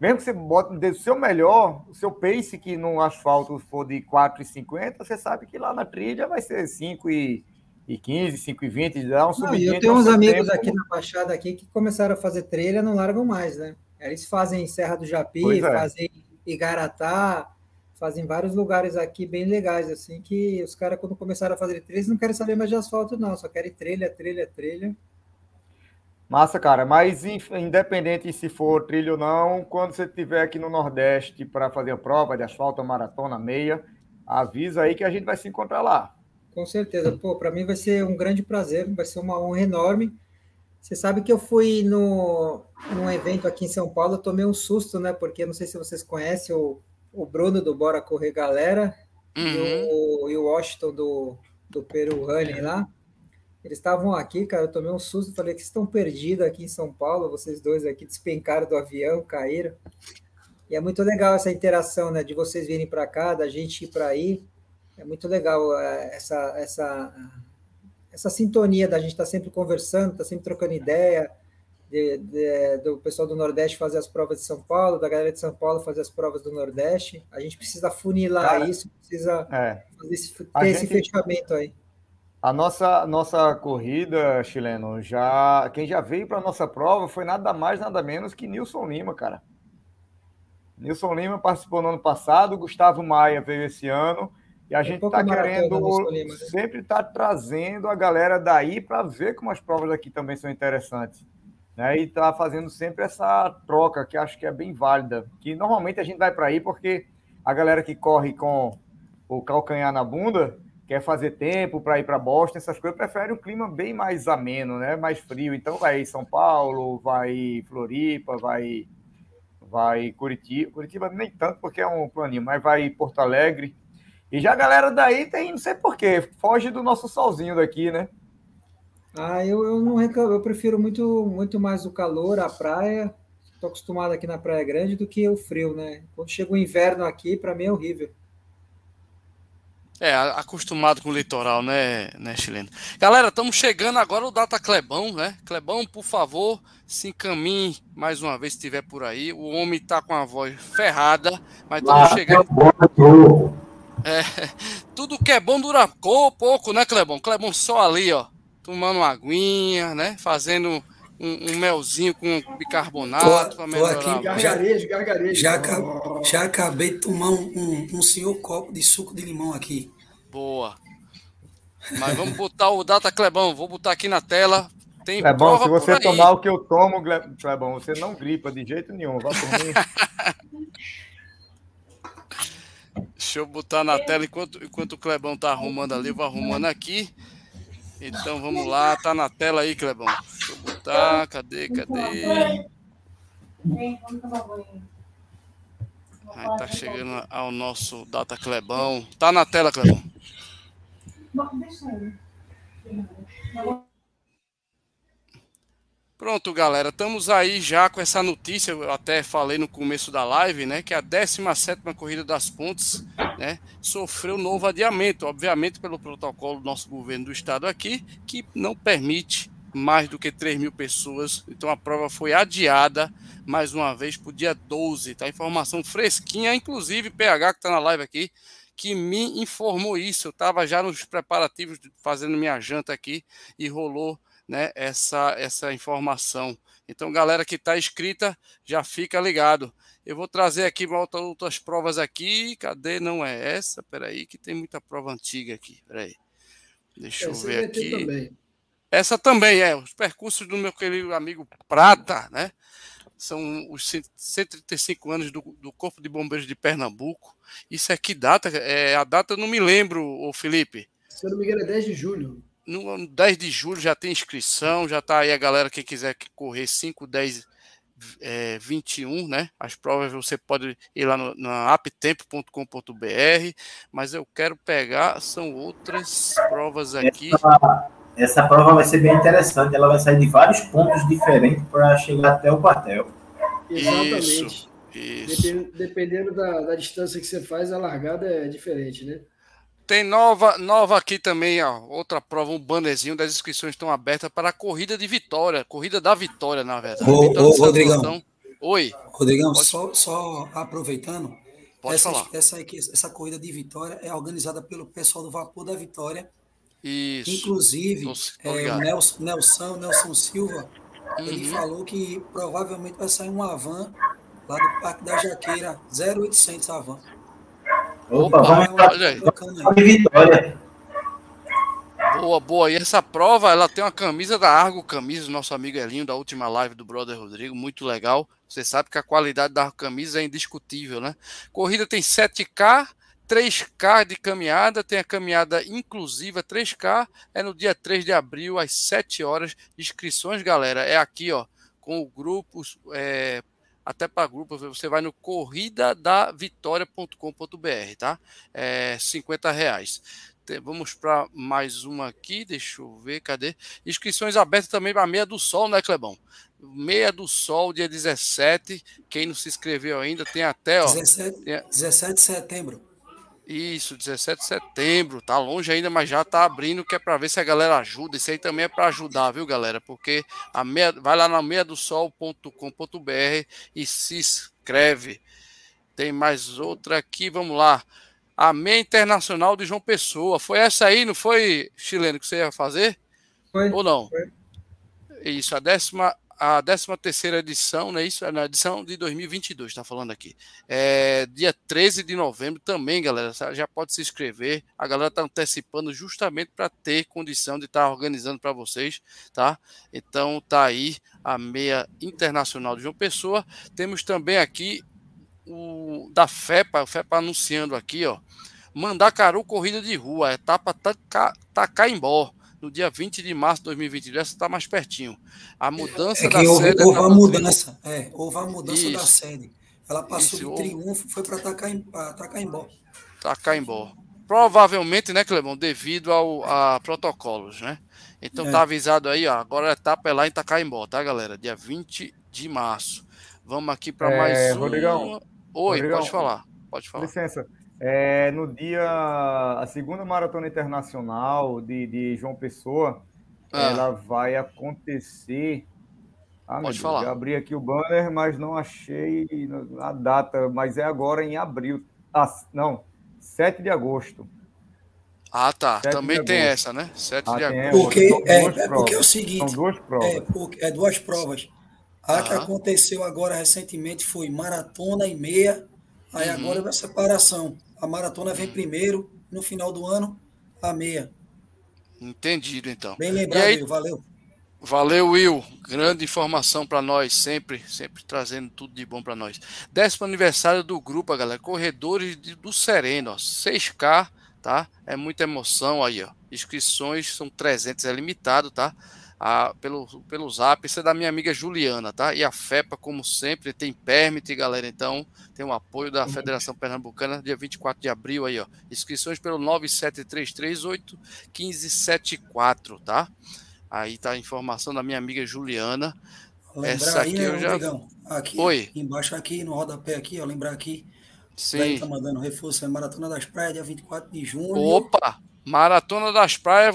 Mesmo que você bote o seu melhor, o seu pace que no asfalto for de 4,50, você sabe que lá na trilha vai ser 5 e e 15, 5 e 20, dá um subidinho. Eu tenho uns amigos tempo. aqui na Baixada aqui que começaram a fazer trilha não largam mais, né? Eles fazem Serra do Japi, é. fazem Igaratá, fazem vários lugares aqui bem legais, assim, que os caras, quando começaram a fazer trilha, não querem saber mais de asfalto, não, só querem trilha, trilha, trilha. Massa, cara, mas independente se for trilha ou não, quando você estiver aqui no Nordeste para fazer a prova de asfalto, maratona, meia, avisa aí que a gente vai se encontrar lá. Com certeza. Pô, para mim vai ser um grande prazer, vai ser uma honra enorme. Você sabe que eu fui no, num evento aqui em São Paulo, eu tomei um susto, né? Porque não sei se vocês conhecem o, o Bruno do Bora Correr Galera uhum. e, o, e o Washington do, do Peru Running lá. Eles estavam aqui, cara, eu tomei um susto, falei que estão perdidos aqui em São Paulo, vocês dois aqui despencaram do avião, caíram. E é muito legal essa interação, né, de vocês virem para cá, da gente ir para aí. É muito legal é, essa, essa, essa sintonia da gente estar tá sempre conversando, estar tá sempre trocando ideia, de, de, do pessoal do Nordeste fazer as provas de São Paulo, da galera de São Paulo fazer as provas do Nordeste. A gente precisa funilar Cara, isso, precisa é, esse, ter esse gente, fechamento aí. A nossa, nossa corrida, chileno, já quem já veio para a nossa prova foi nada mais, nada menos que Nilson Lima, cara. Nilson Lima participou no ano passado, Gustavo Maia veio esse ano. E a é gente está querendo né? sempre estar tá trazendo a galera daí para ver como as provas aqui também são interessantes. Né? E está fazendo sempre essa troca, que acho que é bem válida. Que normalmente a gente vai para aí porque a galera que corre com o calcanhar na bunda quer fazer tempo para ir para Boston, essas coisas, prefere um clima bem mais ameno, né? mais frio. Então vai São Paulo, vai Floripa, vai, vai Curitiba. Curitiba nem tanto porque é um planinho, mas vai Porto Alegre. E já a galera daí tem, não sei porquê, foge do nosso solzinho daqui, né? Ah, eu, eu não reclamo, eu prefiro muito, muito mais o calor, a praia. Estou acostumado aqui na Praia Grande do que o frio, né? Quando chega o inverno aqui, para mim é horrível. É, acostumado com o litoral, né, né, chileno? Galera, estamos chegando agora o Data Clebão, né? Clebão, por favor, se encaminhe mais uma vez se estiver por aí. O homem está com a voz ferrada, mas estamos chegando. É, tudo que é bom dura pouco, né, Clebão? Clebão só ali, ó, tomando uma aguinha, né? Fazendo um, um melzinho com bicarbonato. Tô, tô aqui, gargarejo, gargarejo. Já, já acabei de tomar um, um, um senhor copo de suco de limão aqui. Boa. Mas vamos botar o Data Clebão, vou botar aqui na tela. Tem Clebão, se você tomar o que eu tomo, Clebão, você não gripa de jeito nenhum. Vai por mim. Deixa eu botar na tela enquanto, enquanto o Clebão tá arrumando ali, eu vou arrumando aqui. Então vamos lá, tá na tela aí, Clebão. Deixa eu botar, cadê, cadê? Aí tá chegando ao nosso Data Clebão. Tá na tela, Clebão. Deixa eu. Pronto, galera, estamos aí já com essa notícia, eu até falei no começo da live, né, que a 17ª Corrida das Pontes, né, sofreu novo adiamento, obviamente pelo protocolo do nosso governo do estado aqui, que não permite mais do que 3 mil pessoas, então a prova foi adiada mais uma vez para o dia 12, tá? Informação fresquinha, inclusive PH que está na live aqui, que me informou isso, eu estava já nos preparativos, fazendo minha janta aqui, e rolou né, essa, essa informação. Então, galera que está inscrita, já fica ligado. Eu vou trazer aqui outras provas aqui. Cadê? Não é essa? Peraí, que tem muita prova antiga aqui. Peraí. Deixa essa eu ver aqui. Também. Essa também é. Os percursos do meu querido amigo Prata, né? São os 135 anos do, do Corpo de Bombeiros de Pernambuco. Isso é que data? É, a data eu não me lembro, ô Felipe. Se eu não me engano, é 10 de julho. No 10 de julho já tem inscrição, já está aí a galera que quiser correr 5, 10 é, 21, né? As provas você pode ir lá no, na aptempo.com.br, mas eu quero pegar, são outras provas aqui. Essa, essa, prova vai ser bem interessante, ela vai sair de vários pontos diferentes para chegar até o quartel. Exatamente. Isso, isso. Dependendo, dependendo da, da distância que você faz, a largada é diferente, né? Tem nova, nova aqui também, ó, outra prova, um bannerzinho das inscrições estão abertas para a corrida de vitória, corrida da vitória, na verdade. Ô, ô, Rodrigão. Oi. Rodrigão, só, só aproveitando, Pode essa, falar. Essa, essa corrida de vitória é organizada pelo pessoal do Vapor da Vitória. Isso. Inclusive, tô é, o Nelson, Nelson, Nelson Silva, uhum. ele falou que provavelmente vai sair uma van lá do Parque da Jaqueira, 0800 a van. Opa, Opa vamos olha aí. Vitória. Boa, boa. E essa prova, ela tem uma camisa da Argo Camisa, nosso amigo Elinho, da última live do Brother Rodrigo, muito legal. Você sabe que a qualidade da Argo Camisa é indiscutível, né? Corrida tem 7K, 3K de caminhada, tem a caminhada inclusiva 3K, é no dia 3 de abril, às 7 horas. Inscrições, galera, é aqui, ó, com o grupo é, até para grupo, você vai no corridadavitória.com.br, tá? É 50 reais. Vamos para mais uma aqui, deixa eu ver, cadê? Inscrições abertas também para Meia do Sol, né, Clebão? Meia do Sol, dia 17. Quem não se inscreveu ainda, tem até, ó. 17, tem... 17 de setembro. Isso, 17 de setembro. Tá longe ainda, mas já tá abrindo, que é para ver se a galera ajuda. Isso aí também é para ajudar, viu, galera? Porque a meia, vai lá na meia do sol.com.br e se inscreve. Tem mais outra aqui, vamos lá. A meia internacional de João Pessoa. Foi essa aí, não foi, chileno, que você ia fazer? Foi. Ou não? Foi. Isso, a décima a 13 terceira edição, né? Isso é na edição de 2022, está falando aqui. É, dia 13 de novembro também, galera. Já pode se inscrever. A galera está antecipando justamente para ter condição de estar tá organizando para vocês, tá? Então tá aí a meia internacional de João Pessoa. Temos também aqui o da FEPA, o FEPA anunciando aqui, ó. Mandacaru Corrida de Rua, etapa Tacaimbó no dia 20 de março de 2022, essa está mais pertinho. A mudança é da houve, sede. Houve a mudança, é, houve a mudança Isso. da sede. Ela passou Isso, de Triunfo, foi para Tacaimbó. Tacaimbó. Provavelmente, né, Clebão, devido ao, a protocolos, né? Então é. tá avisado aí, ó. Agora a etapa é lá em Tacaimbó, tá, galera? Dia 20 de março. Vamos aqui para é, mais um. Rodrigão, Oi, Rodrigão, pode falar. Pode falar. Licença. É, no dia, a segunda maratona internacional de, de João Pessoa, ah. ela vai acontecer. Ah, Pode falar. Já abri aqui o banner, mas não achei a data, mas é agora em abril. Ah, não, 7 de agosto. Ah, tá. Também tem essa, né? 7 ah, de agosto. Porque, é, é, porque é o seguinte. São duas provas. É, porque, é duas provas. A ah. que aconteceu agora recentemente foi maratona e meia. Aí uhum. agora é a separação. A maratona vem primeiro, no final do ano, a meia. Entendido, então. Bem lembrado, aí, Will, valeu. Valeu, Will. Grande informação para nós, sempre, sempre trazendo tudo de bom para nós. Décimo aniversário do grupo, galera. Corredores do Sereno, ó. 6K, tá? É muita emoção aí, ó. Inscrições são 300, é limitado, tá? A, pelo, pelo zap. Isso é da minha amiga Juliana, tá? E a FEPA, como sempre, tem permit, galera. Então, tem o apoio da Federação Pernambucana, dia 24 de abril aí, ó. Inscrições pelo 97338 1574, tá? Aí tá a informação da minha amiga Juliana. Lembrar Essa aqui aí, né, eu já. aqui, Oi. Embaixo aqui, no rodapé aqui, ó. Lembrar aqui. Sim. Tá mandando reforço, é Maratona das Praias, dia 24 de junho. Opa! Maratona das Praias,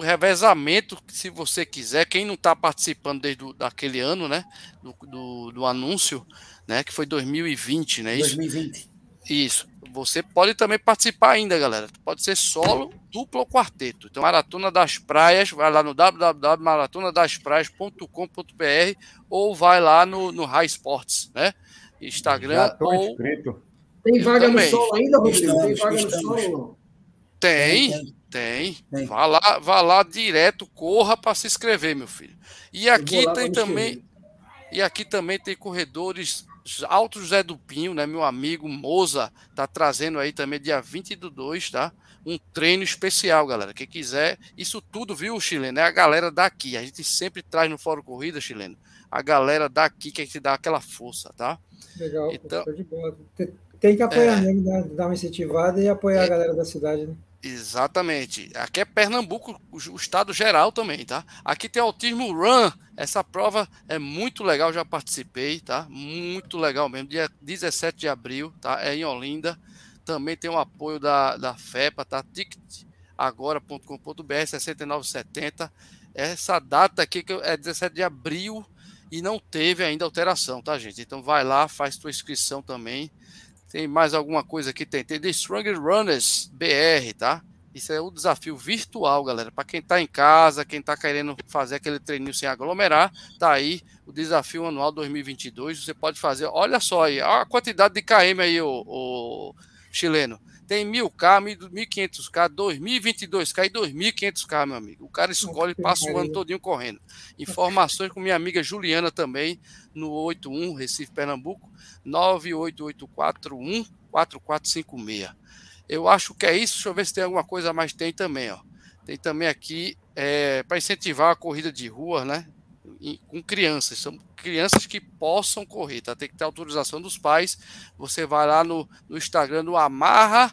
revezamento, se você quiser, quem não está participando desde o, daquele ano, né, do, do, do, anúncio, né, que foi 2020, né, isso? 2020. Isso. Você pode também participar ainda, galera. Pode ser solo, duplo ou quarteto. Então, Maratona das Praias, vai lá no www.maratonadaspraias.com.br ou vai lá no, no High Sports, né? Instagram ou... Inscrito. Tem vaga no solo ainda, Rodrigo? Tem vaga no solo? Tem, tem. tem. Vá lá, vá lá direto, corra para se inscrever, meu filho. E aqui tem também... E aqui também tem corredores Alto José do Pinho, né? Meu amigo Moza tá trazendo aí também dia 20 do 2, tá? Um treino especial, galera. Quem quiser, isso tudo, viu, chileno? É a galera daqui. A gente sempre traz no Fórum Corrida, chileno. A galera daqui que a gente dá aquela força, tá? Legal, então, de. Tem que apoiar é, mesmo, né? dar uma incentivada e apoiar é, a galera da cidade, né? Exatamente. Aqui é Pernambuco, o estado geral também, tá? Aqui tem Autismo Run. Essa prova é muito legal, já participei, tá? Muito legal mesmo. Dia 17 de abril, tá? É em Olinda. Também tem o apoio da, da FEPA, tá? Ticketagora.com.br 6970. Essa data aqui é 17 de abril e não teve ainda alteração, tá, gente? Então vai lá, faz tua inscrição também tem mais alguma coisa aqui? Tem, tem The Stronger Runners BR, tá? Isso é o desafio virtual, galera. Para quem está em casa, quem está querendo fazer aquele treininho sem aglomerar, tá aí o desafio anual 2022. Você pode fazer. Olha só aí, a quantidade de KM aí, o, o chileno. Tem 1000K, 1500K, 2022K e 2500K, meu amigo. O cara escolhe e passa o ano todinho correndo. Informações com minha amiga Juliana também, no 81 Recife, Pernambuco. 98841 4456. Eu acho que é isso. Deixa eu ver se tem alguma coisa mais. Tem também, ó. Tem também aqui é, para incentivar a corrida de rua, né? Com crianças, são crianças que possam correr, tá? Tem que ter autorização dos pais. Você vai lá no, no Instagram do Amarra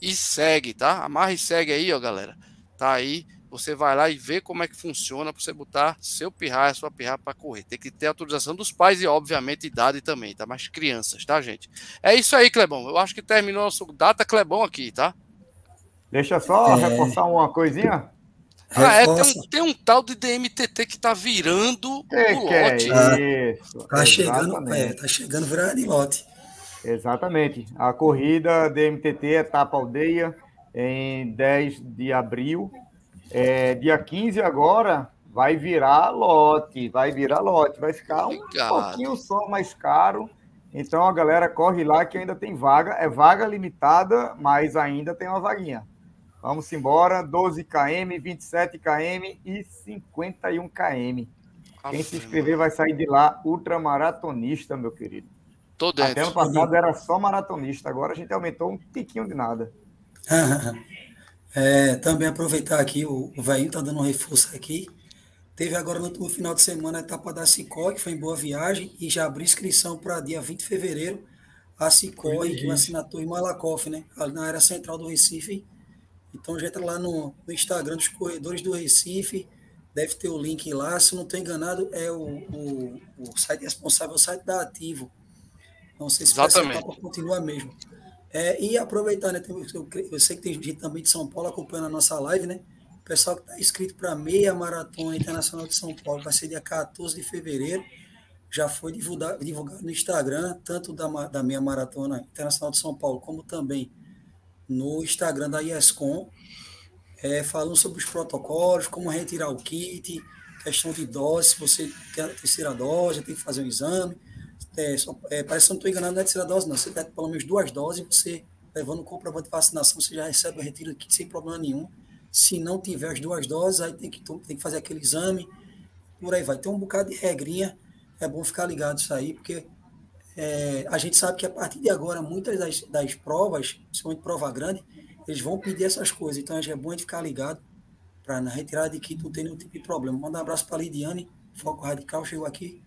e segue, tá? Amarra e segue aí, ó, galera. Tá aí você vai lá e vê como é que funciona para você botar seu pirraia, sua pirraia para correr. Tem que ter autorização dos pais e, obviamente, idade também, tá? Mas crianças, tá, gente? É isso aí, Clebão. Eu acho que terminou nosso data Clebão aqui, tá? Deixa só é... reforçar uma coisinha. Ah, é, tem um, tem um, tal de DMTT que tá virando que o lote. É isso? Tá chegando, é, tá chegando virando lote. Exatamente. A corrida DMTT Etapa Aldeia em 10 de abril é, dia 15 agora vai virar lote, vai virar lote, vai ficar um Obrigado. pouquinho só mais caro. Então a galera corre lá que ainda tem vaga, é vaga limitada, mas ainda tem uma vaguinha. Vamos embora, 12 km, 27 km e 51 km. Quem se inscrever vai sair de lá ultramaratonista, meu querido. Tô dentro. Até ano passado era só maratonista, agora a gente aumentou um tiquinho de nada. É, também aproveitar aqui, o, o Velhinho tá dando um reforço aqui. Teve agora no último final de semana a etapa da Cicó, que foi em Boa Viagem, e já abriu inscrição para dia 20 de fevereiro, a Cicó, que vai assinar em Malakoff, né? Ali na área central do Recife. Então já entra lá no, no, Instagram dos corredores do Recife, deve ter o link lá. Se não estou enganado, é o, o, o site responsável, o site da Ativo. Não sei se Exatamente. essa etapa continua mesmo. É, e aproveitar, né? Eu, eu, sei que tem gente também de São Paulo acompanhando a nossa live, né? O pessoal que está inscrito para a meia maratona internacional de São Paulo vai ser dia 14 de fevereiro. Já foi divulgado, divulgado no Instagram, tanto da, da meia maratona internacional de São Paulo, como também no Instagram da IESCOM, é, falando sobre os protocolos, como retirar o kit, questão de dose, se você quer a terceira dose, tem que fazer um exame é, só, é, parece que não estou enganado, não é terceira dose, não. Você tem pelo menos duas doses, você levando o comprovante de vacinação, você já recebe o retiro aqui sem problema nenhum. Se não tiver as duas doses, aí tem que, tem que fazer aquele exame, por aí vai. Tem um bocado de regrinha, é bom ficar ligado isso aí, porque é, a gente sabe que a partir de agora, muitas das, das provas, principalmente prova grande, eles vão pedir essas coisas. Então, é bom a gente ficar ligado para na retirada de kit não ter nenhum tipo de problema. Manda um abraço para a Lidiane, Foco Radical, chegou aqui.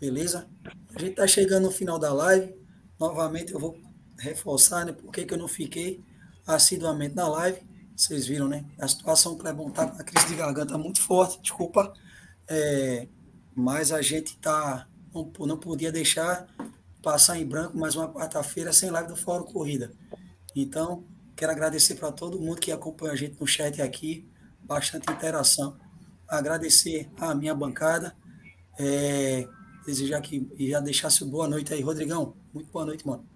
Beleza? A gente está chegando no final da live. Novamente eu vou reforçar, né? Por que, que eu não fiquei assiduamente na live. Vocês viram, né? A situação do Clebão tá a crise de garganta muito forte, desculpa. É, mas a gente tá. Não, não podia deixar passar em branco mais uma quarta-feira sem live do Fórum Corrida. Então, quero agradecer para todo mundo que acompanha a gente no chat aqui, bastante interação. Agradecer a minha bancada. É, desejar que já deixasse boa noite aí, Rodrigão. Muito boa noite, mano.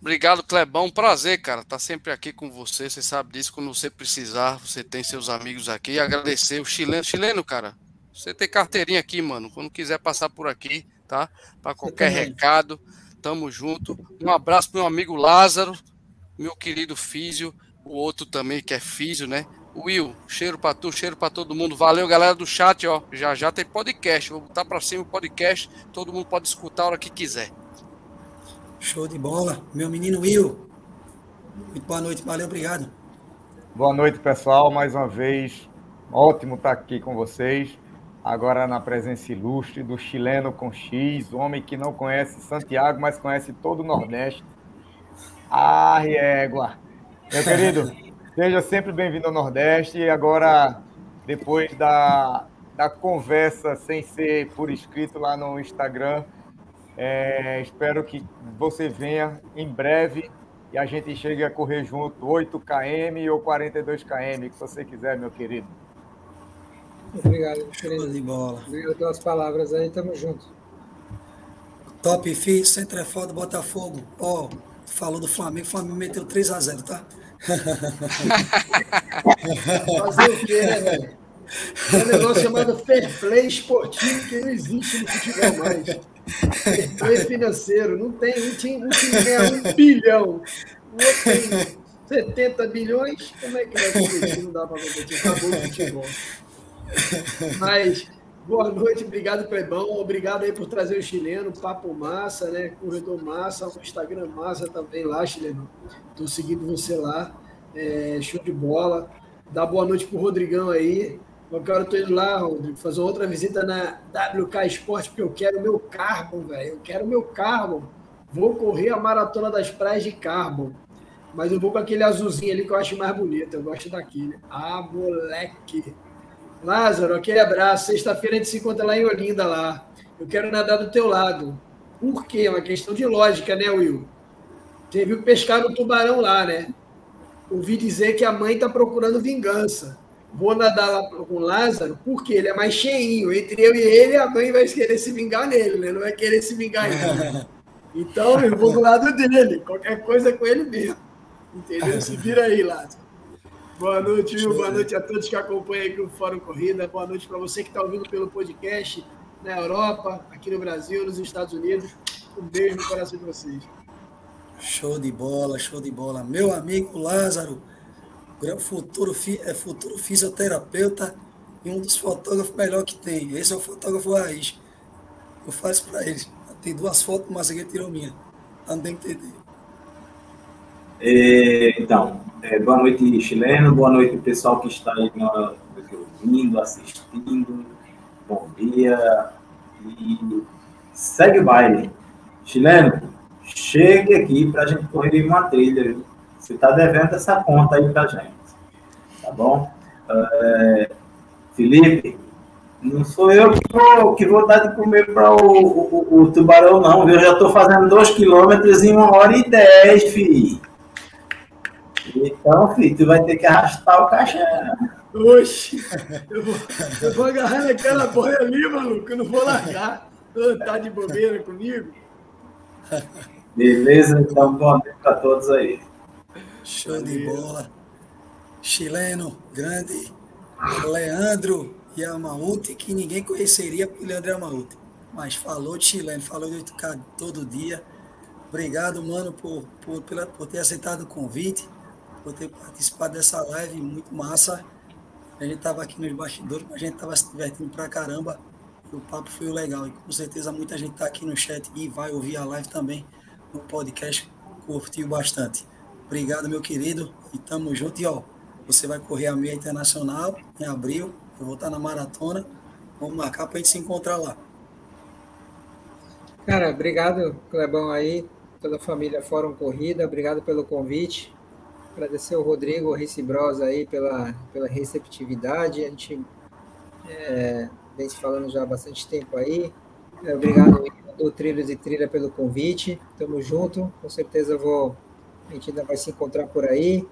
Obrigado, Clebão. Prazer, cara. Tá sempre aqui com você. Você sabe disso. Quando você precisar, você tem seus amigos aqui. Agradecer o chileno. Chileno, cara. Você tem carteirinha aqui, mano. Quando quiser passar por aqui, tá? Para qualquer recado. Tamo junto. Um abraço pro meu amigo Lázaro, meu querido Físio, o outro também que é Físio, né? Will, cheiro para tu, cheiro para todo mundo. Valeu, galera do chat, ó. Já já tem podcast. Vou botar para cima o podcast. Todo mundo pode escutar a hora que quiser. Show de bola. Meu menino Will. Muito boa noite, valeu, obrigado. Boa noite, pessoal. Mais uma vez, ótimo estar aqui com vocês. Agora na presença ilustre do chileno com X, homem que não conhece Santiago, mas conhece todo o Nordeste. Ah, régua. Meu querido, seja sempre bem-vindo ao Nordeste. E agora, depois da, da conversa sem ser por escrito lá no Instagram, é, espero que você venha em breve e a gente chegue a correr junto 8 km ou 42 km, que você quiser, meu querido. Obrigado, querido. de bola. Obrigado pelas palavras aí, tamo junto. Top, filho, centro é foda, Botafogo. Ó, oh, falou do Flamengo, o Flamengo meteu 3x0, tá? Fazer o quê, né, velho? É um negócio chamado fair play esportivo que não existe no futebol mais. Fair play financeiro. Não tem. Um time, um time ganha um bilhão. O outro tem 70 bilhões. Como é que vai competir? Não dá para competir. Acabou o futebol. Mas, boa noite. Obrigado, Prebão. Obrigado aí por trazer o chileno. Papo massa, né? Corredor massa. O Instagram massa também lá, chileno. Estou seguindo você lá. É, show de bola. Dá boa noite pro Rodrigão aí. Eu quero tô indo lá, Rodrigo, fazer outra visita na WK Esporte, porque eu quero meu Carbon, velho. Eu quero meu Carbon. Vou correr a maratona das praias de Carbon. Mas eu vou com aquele azulzinho ali que eu acho mais bonito. Eu gosto daquele. Ah, moleque. Lázaro, aquele abraço. Sexta-feira a gente se encontra lá em Olinda, lá. Eu quero nadar do teu lado. Por quê? É uma questão de lógica, né, Will? Teve o pescar no tubarão lá, né? Ouvi dizer que a mãe está procurando vingança vou nadar lá com o Lázaro, porque ele é mais cheinho. Entre eu e ele, a mãe vai querer se vingar nele, né? Não vai querer se vingar mim. Então, eu vou do lado dele. Qualquer coisa é com ele mesmo. Entendeu? Se vira aí, Lázaro. Boa noite, Will. Boa noite a todos que acompanham aqui o Fórum Corrida. Boa noite para você que está ouvindo pelo podcast na Europa, aqui no Brasil, nos Estados Unidos. Um beijo no coração de vocês. Show de bola, show de bola. Meu amigo Lázaro, futuro, é futuro fisioterapeuta e um dos fotógrafos melhor que tem. Esse é o fotógrafo raiz. Eu faço para eles. Tem duas fotos, mas aqui tirou minha. Não tem que entender. É, então, é, boa noite, chileno. Boa noite, pessoal que está aí ouvindo, assistindo. Bom dia. E segue o baile. Chileno, chegue aqui para a gente correr uma trilha. Viu? Você está devendo essa conta aí para gente. Tá bom? É, Felipe, não sou eu que vou, que vou dar de comer para o, o, o, tubarão, não. Eu já estou fazendo dois quilômetros em uma hora e dez, filho. Então, filho, tu vai ter que arrastar o caixão. Oxi, eu vou, eu vou agarrar naquela boia ali, maluco, eu não vou largar. Tá de bobeira comigo? Beleza, então, boa noite para todos aí. Show de bola. Chileno, grande. Leandro Yamauti, que ninguém conheceria por Leandro Yamauti. Mas falou de chileno, falou de 8K todo dia. Obrigado, mano, por, por, por ter aceitado o convite, por ter participado dessa live muito massa. A gente estava aqui nos bastidores, a gente estava se divertindo pra caramba. E o papo foi legal. E com certeza muita gente está aqui no chat e vai ouvir a live também no podcast. Curtiu bastante. Obrigado, meu querido. E tamo junto. E ó, você vai correr a meia internacional em abril. Eu vou estar na maratona. Vamos marcar para a gente se encontrar lá. Cara, obrigado, Clebão aí, toda a família Fórum Corrida. Obrigado pelo convite. Agradecer ao Rodrigo Ricibrosa aí pela, pela receptividade. A gente é, vem se falando já há bastante tempo aí. É, obrigado do Trilhos e Trilha pelo convite. Tamo junto. Com certeza vou a gente ainda vai se encontrar por aí.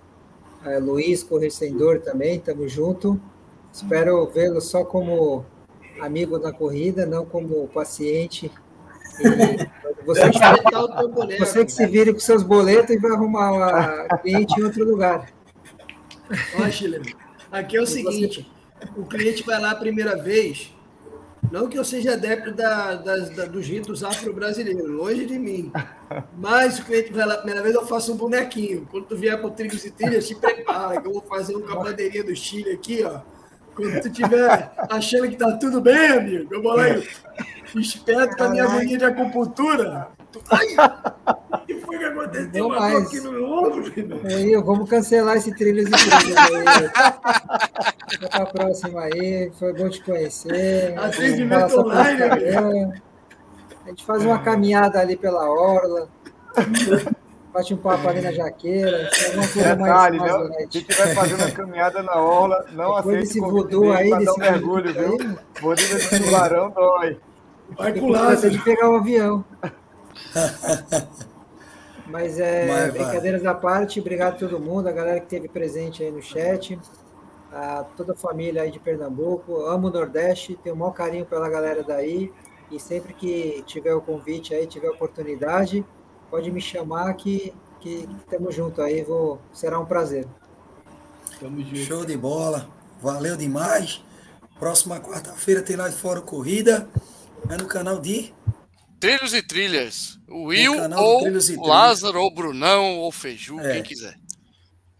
É, Luiz, correcedor também, estamos junto. Espero vê-lo só como amigo da corrida, não como paciente Você, que, você que se vire com seus boletos e vai arrumar a cliente em outro lugar. Ó, Chile, aqui é o seguinte: o cliente vai lá a primeira vez, não que eu seja adepto da, das, da, dos ritos afro-brasileiros, longe de mim. Mas o cliente vai lá a primeira vez, eu faço um bonequinho. Quando tu vier para o Trigos e Trilhas, te prepara, que eu vou fazer um com a bandeirinha do Chile aqui, ó. Quando tu estiver achando que tá tudo bem, amigo, eu vou lá e esperto com a minha agonia de acupuntura. Tu... Ai, o que foi que aconteceu? Matou aqui no ombro, aí, Vamos cancelar esse trilhos e trilhos aí. Até a próxima aí. Foi bom te conhecer. Atendimento online, amigo. A gente faz uma caminhada ali pela orla. Bate um papo ali na jaqueira. Detalhe, mais, mais não, se estiver fazendo a caminhada na orla, não Depois aceite desse voodoo aí, desse um mergulho, viu? Mordida de tubarão dói. Vai com lázaro. de pegar o um avião. Mas é Mas, brincadeiras à parte, obrigado a todo mundo, a galera que esteve presente aí no chat, a toda a família aí de Pernambuco, amo o Nordeste, tenho o maior carinho pela galera daí, e sempre que tiver o convite aí, tiver a oportunidade, pode me chamar que que estamos juntos aí, vou, será um prazer. Show de bola, valeu demais. Próxima quarta-feira tem lá de fora corrida, é no canal de Trilhos e Trilhas. O Will ou Lázaro ou Brunão ou Feiju, é. quem quiser.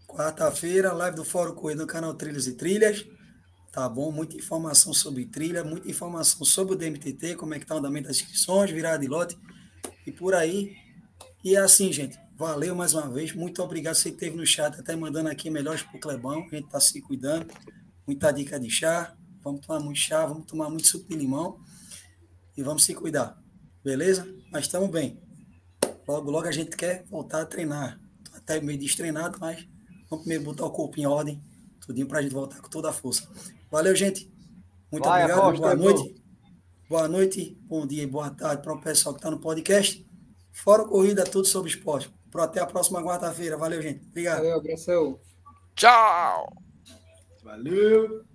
Quarta-feira, live do Fórum Corrida no canal Trilhos e Trilhas. Tá bom? Muita informação sobre trilha, muita informação sobre o DMTT, como é que tá o andamento das inscrições, virada de lote e por aí. E é assim, gente. Valeu mais uma vez. Muito obrigado. Você que esteve no chat, até mandando aqui melhores pro Clebão. A gente tá se cuidando. Muita dica de chá. Vamos tomar muito chá, vamos tomar muito suco de limão. E vamos se cuidar. Beleza? Mas estamos bem. Logo, logo a gente quer voltar a treinar. Tô até meio destreinado, mas vamos primeiro botar o corpo em ordem. Tudinho para a gente voltar com toda a força. Valeu, gente. Muito Vai, obrigado. Aposto, boa noite. Boa noite, bom dia e boa tarde para o pessoal que está no podcast. Fora corrida, tudo sobre esporte. Até a próxima quarta-feira. Valeu, gente. Obrigado. Valeu, abração. Tchau. Valeu.